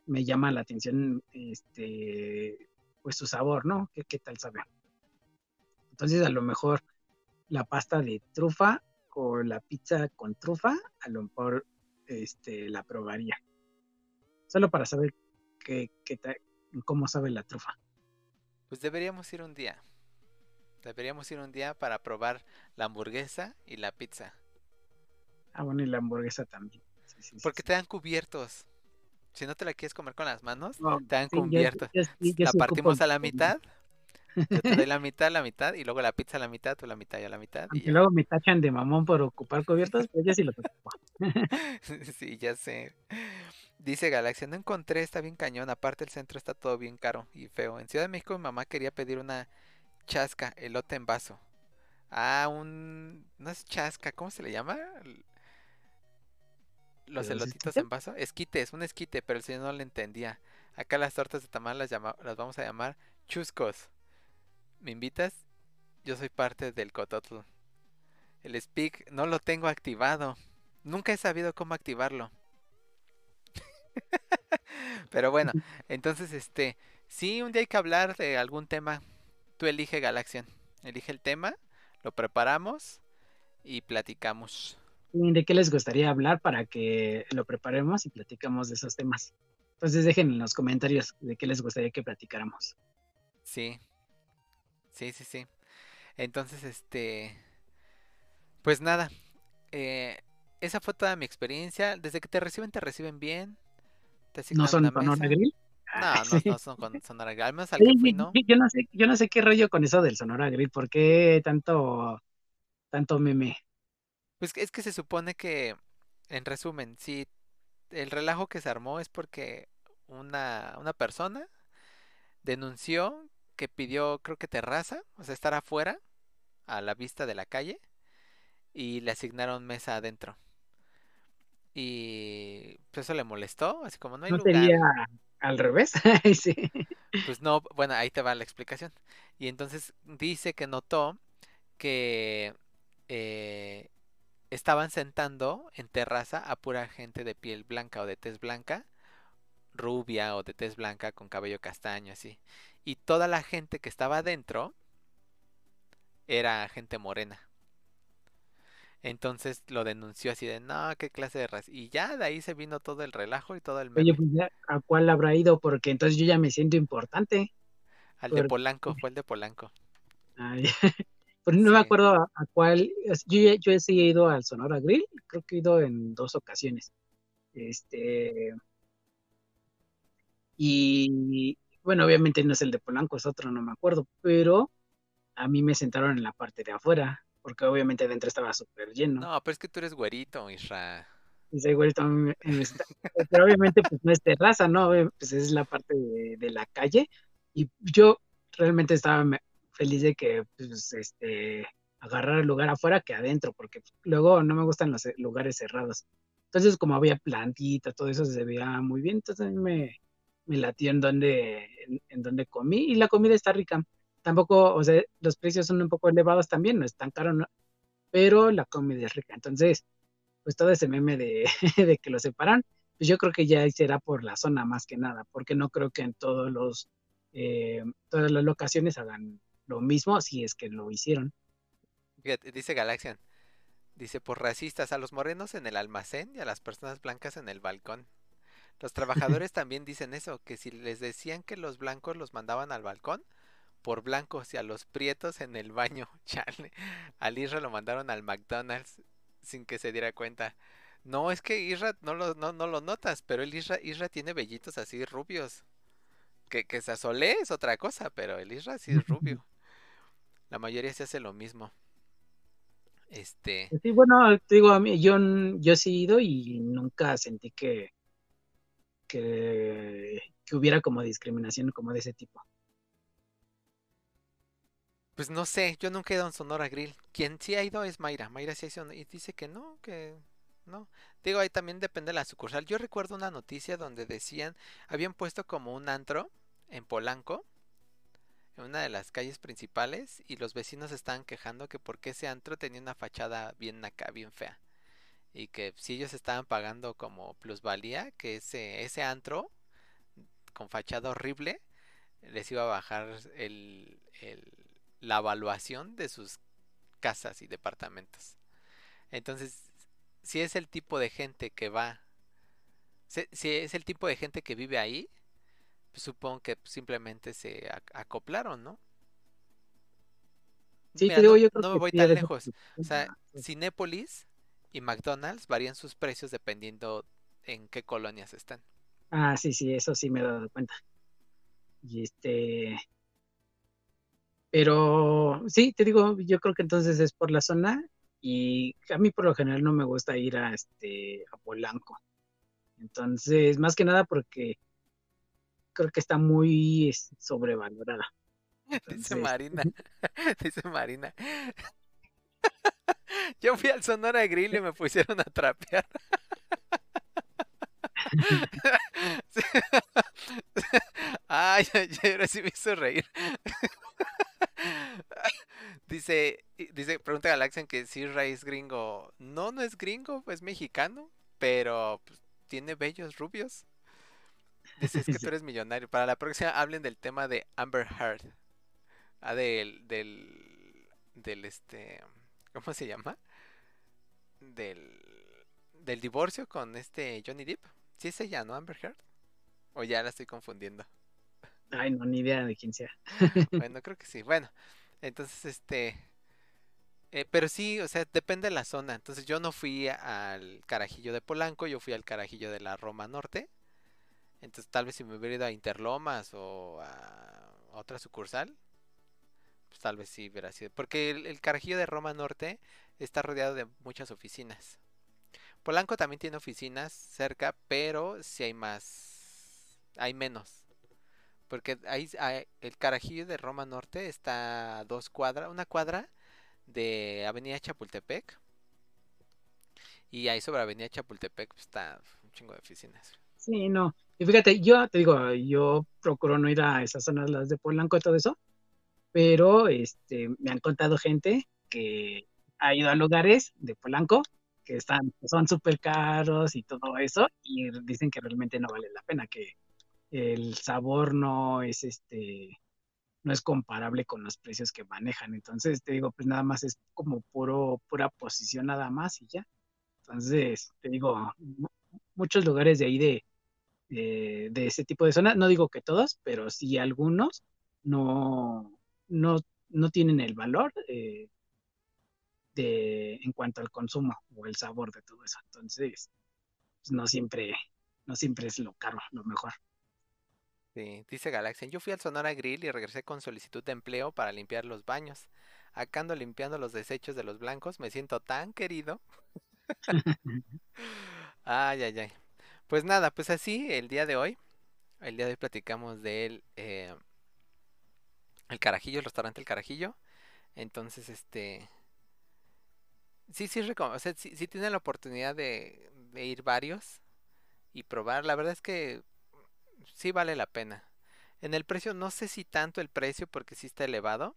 me llama la atención este pues su sabor, ¿no? ¿Qué, tal sabe? Entonces a lo mejor la pasta de trufa o la pizza con trufa, a lo mejor este la probaría. Solo para saber qué, qué ta- cómo sabe la trufa. Pues deberíamos ir un día. Deberíamos ir un día para probar la hamburguesa y la pizza. Ah, bueno, y la hamburguesa también. Sí, sí, sí, Porque sí. te dan cubiertos. Si no te la quieres comer con las manos, No, te dan yo- cubiertos. yo sí- yo la ocupo partimos a la mitad. Yo te doy la mitad, la mitad, y luego la pizza a la mitad, tú la mitad y a la mitad. Y ya. luego me tachan de mamón por ocupar cubiertos, pues yo sí los ocupo. Sí, ya sé. Dice Galaxia, no encontré, está bien cañón. Aparte el centro está todo bien caro y feo. En Ciudad de México mi mamá quería pedir una chasca, elote en vaso. Ah, un... No es chasca, ¿cómo se le llama? Los ¿Pero es elotitos en vaso. Esquite, es un esquite, pero el señor no le entendía. Acá las tortas de tamal las, llama- las vamos a llamar chuscos. ¿Me invitas? Yo soy parte del Cototl. El speak no lo tengo activado. Nunca he sabido cómo activarlo. Pero bueno, entonces este, sí, un día hay que hablar de algún tema. Tú elige Galaxian, elige el tema, lo preparamos y platicamos. ¿Y ¿De qué les gustaría hablar para que lo preparemos y platicamos de esos temas? Entonces dejen en los comentarios de qué les gustaría que platicáramos. Sí, sí, sí, sí. Entonces, este, pues nada, eh, esa fue toda mi experiencia. Desde que te reciben, te reciben bien. Te ¿No son? No, no, sí. no son con Sonora Grill. Al menos al que fui, no. yo- yo no sé, yo no sé qué rollo con eso del Sonora Grill, ¿por qué tanto, tanto meme? Pues es que se supone que, en resumen, sí, el relajo que se armó es porque una, una persona denunció que pidió, creo que terraza, o sea, estar afuera, a la vista de la calle, y le asignaron mesa adentro. Y pues eso le molestó, así como no hay ¿No lugar. Al revés? Pues no, bueno, ahí te va la explicación. Y entonces dice que notó que eh, estaban sentando en terraza a pura gente de piel blanca o de tez blanca, rubia o de tez blanca con cabello castaño, así. Y toda la gente que estaba adentro era gente morena. Entonces lo denunció así de, no, qué clase de raza. Y ya de ahí se vino todo el relajo y todo el Oye, meme. pues ya, ¿a cuál habrá ido? Porque entonces yo ya me siento importante. Al de Polanco, fue el de Polanco. Ay, pues no me acuerdo a, a cuál. Yo, yo sí he ido al Sonora Grill, creo que he ido en dos ocasiones. Este, y bueno, obviamente no es el de Polanco, es otro, no me acuerdo, pero a mí me sentaron en la parte de afuera, porque obviamente adentro estaba súper lleno. No, pero es que tú eres güerito, Isra. Y ese güey también me está- Pero obviamente pues no es terraza, ¿no? Pues es la parte de, de la calle. Y yo realmente estaba feliz de que pues este agarrar el lugar afuera que adentro, porque luego no me gustan los eh, lugares cerrados. Entonces, como había plantita, todo eso se veía muy bien, entonces a mí me, me latió en donde, en, en donde comí, y la comida está rica. Tampoco, o sea, los precios son un poco elevados también, no es tan caro, ¿no? pero la comida es rica. Entonces, pues todo ese meme de, de que lo separan, pues yo creo que ya será por la zona más que nada, porque no creo que en todos los, eh, todas las locaciones hagan lo mismo si es que lo hicieron. Fíjate, dice Galaxian. Dice, por racistas, a los morenos en el almacén y a las personas blancas en el balcón. Los trabajadores también dicen eso, que si les decían que los blancos los mandaban al balcón, por blancos y a los prietos en el baño, chale. Al Isra lo mandaron al McDonald's sin que se diera cuenta. No, es que Isra no lo, no, no lo notas, pero el Isra, Isra tiene vellitos así rubios. Que, que se asole es otra cosa, pero el Isra sí es rubio. La mayoría se hace lo mismo. Este. Sí, bueno, te digo, a mí, yo, yo sí he ido y nunca sentí que, que, que hubiera como discriminación como de ese tipo. Pues no sé, yo nunca he ido a un Sonora Grill. Quien sí ha ido es Mayra. Mayra sí ha ido y dice que no, que no. Digo, ahí también depende de la sucursal. Yo recuerdo una noticia donde decían, habían puesto como un antro en Polanco, en una de las calles principales, y los vecinos estaban quejando que porque ese antro tenía una fachada bien acá, bien fea. Y que si ellos estaban pagando como plusvalía, que ese, ese antro con fachada horrible les iba a bajar el, el la evaluación de sus casas y departamentos. Entonces, si es el tipo de gente que va, si es el tipo de gente que vive ahí, pues supongo que simplemente se acoplaron, ¿no? Sí, Mira, no, yo creo no me voy tan lejos. O sea, Cinépolis y McDonald's varían sus precios dependiendo en qué colonias están. Ah, sí, sí, eso sí me he dado cuenta. Y este, pero sí, te digo, yo creo que entonces es por la zona y a mí por lo general no me gusta ir a este a Polanco. Entonces, más que nada porque creo que está muy sobrevalorada. dice Marina, dice Marina. Yo fui al Sonora Grill y me pusieron a trapear. Ay, ahora sí me hizo reír. dice, dice, pregunta Galaxian que si Ray es gringo. No, no es gringo, es mexicano, pero pues, tiene bellos rubios. Dice, es que tú eres millonario. Para la próxima hablen del tema de Amber Heard. Ah, del, del, del este, ¿cómo se llama? Del, del divorcio con este Johnny Depp. Sí es ella, ¿no? Amber Heard. O ya la estoy confundiendo. Ay, no, ni idea de quién sea. bueno, creo que sí. Bueno, entonces, este... Eh, pero sí, o sea, depende de la zona. Entonces yo no fui al carajillo de Polanco, yo fui al carajillo de la Roma Norte. Entonces tal vez si me hubiera ido a Interlomas o a otra sucursal, pues tal vez sí hubiera sido. Porque el, el carajillo de Roma Norte está rodeado de muchas oficinas. Polanco también tiene oficinas cerca, pero si hay más, hay menos. Porque ahí, el carajillo de Roma Norte está dos cuadras, una cuadra de Avenida Chapultepec. Y ahí sobre Avenida Chapultepec pues, está un chingo de oficinas. Sí, no. Y fíjate, yo te digo, yo procuro no ir a esas zonas las de Polanco y todo eso, pero este me han contado gente que ha ido a lugares de Polanco que están, son súper caros y todo eso, y dicen que realmente no vale la pena, que el sabor no es este no es comparable con los precios que manejan. Entonces, te digo, pues nada más es como puro, pura posición nada más y ya. Entonces, te digo, muchos lugares de ahí de, de, ese tipo de zona, no digo que todos, pero sí algunos no, no, no tienen el valor eh, de, en cuanto al consumo o el sabor de todo eso. Entonces, pues no siempre, no siempre es lo caro, lo mejor. Sí, dice Galaxian, yo fui al Sonora Grill y regresé con solicitud de empleo para limpiar los baños. Acá ando limpiando los desechos de los blancos, me siento tan querido. ay, ay, ay. Pues nada, pues así el día de hoy, el día de hoy platicamos de eh, el carajillo, el restaurante El Carajillo. Entonces, este, sí, sí, o sea, sí, tienen la oportunidad de, de ir varios y probar. La verdad es que sí vale la pena. En el precio, no sé si tanto el precio porque sí está elevado,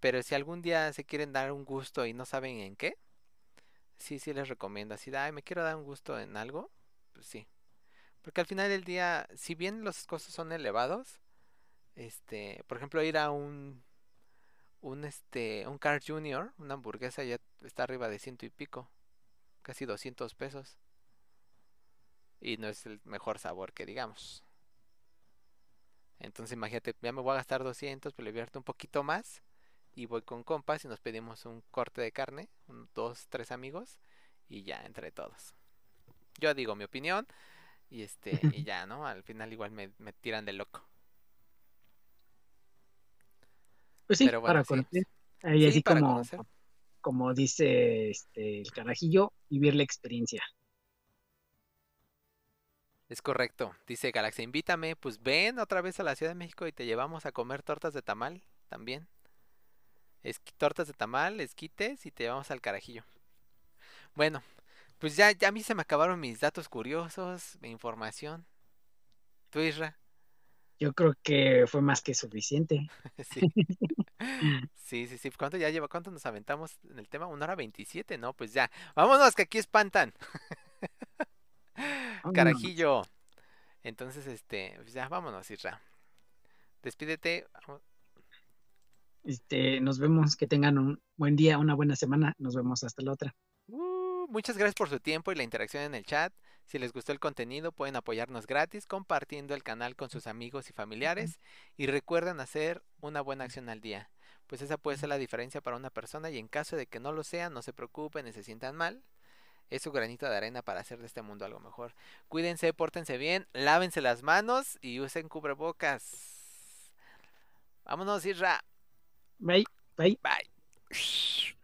pero si algún día se quieren dar un gusto y no saben en qué, sí, sí les recomiendo. Así, ay, me quiero dar un gusto en algo, pues sí. Porque al final del día, si bien los costos son elevados, este, por ejemplo, ir a un, un, este, un Car Junior, una hamburguesa ya está arriba de ciento y pico, casi 200 pesos. y no es el mejor sabor que digamos. Entonces imagínate, ya me voy a gastar 200, pero le invierto un poquito más y voy con compas y nos pedimos un corte de carne, un, dos, tres amigos y ya entre todos. Yo digo mi opinión y este y ya, ¿no? Al final igual me, me tiran de loco. Pues sí, Pero bueno, para sí. conocer. Ahí Sí, así para como, conocer. como dice este, el carajillo, vivir la experiencia. Es correcto. Dice Galaxia, invítame, pues ven otra vez a la Ciudad de México y te llevamos a comer tortas de tamal también. Tortas de tamal, esquites y te llevamos al carajillo. Bueno, pues ya, ya a mí se me acabaron mis datos curiosos, mi información. ¿Tú, Isra? Yo creo que fue más que suficiente. Sí. Sí, sí, sí. ¿Cuánto ya lleva? ¿Cuánto nos aventamos en el tema? Una hora veintisiete, ¿no? Pues ya. Vámonos, que aquí espantan. Vámonos. Carajillo. Entonces, este, pues ya, vámonos, Isra. Despídete. Este, nos vemos, que tengan un buen día, una buena semana. Nos vemos hasta la otra. Uh, muchas gracias por su tiempo y la interacción en el chat. Si les gustó el contenido, pueden apoyarnos gratis compartiendo el canal con sus amigos y familiares. Y recuerden hacer una buena acción al día. Pues esa puede ser la diferencia para una persona y en caso de que no lo sea, no se preocupen ni se sientan mal. Es su granito de arena para hacer de este mundo algo mejor. Cuídense, pórtense bien, lávense las manos y usen cubrebocas. Vámonos, Isra. Bye, bye. Bye.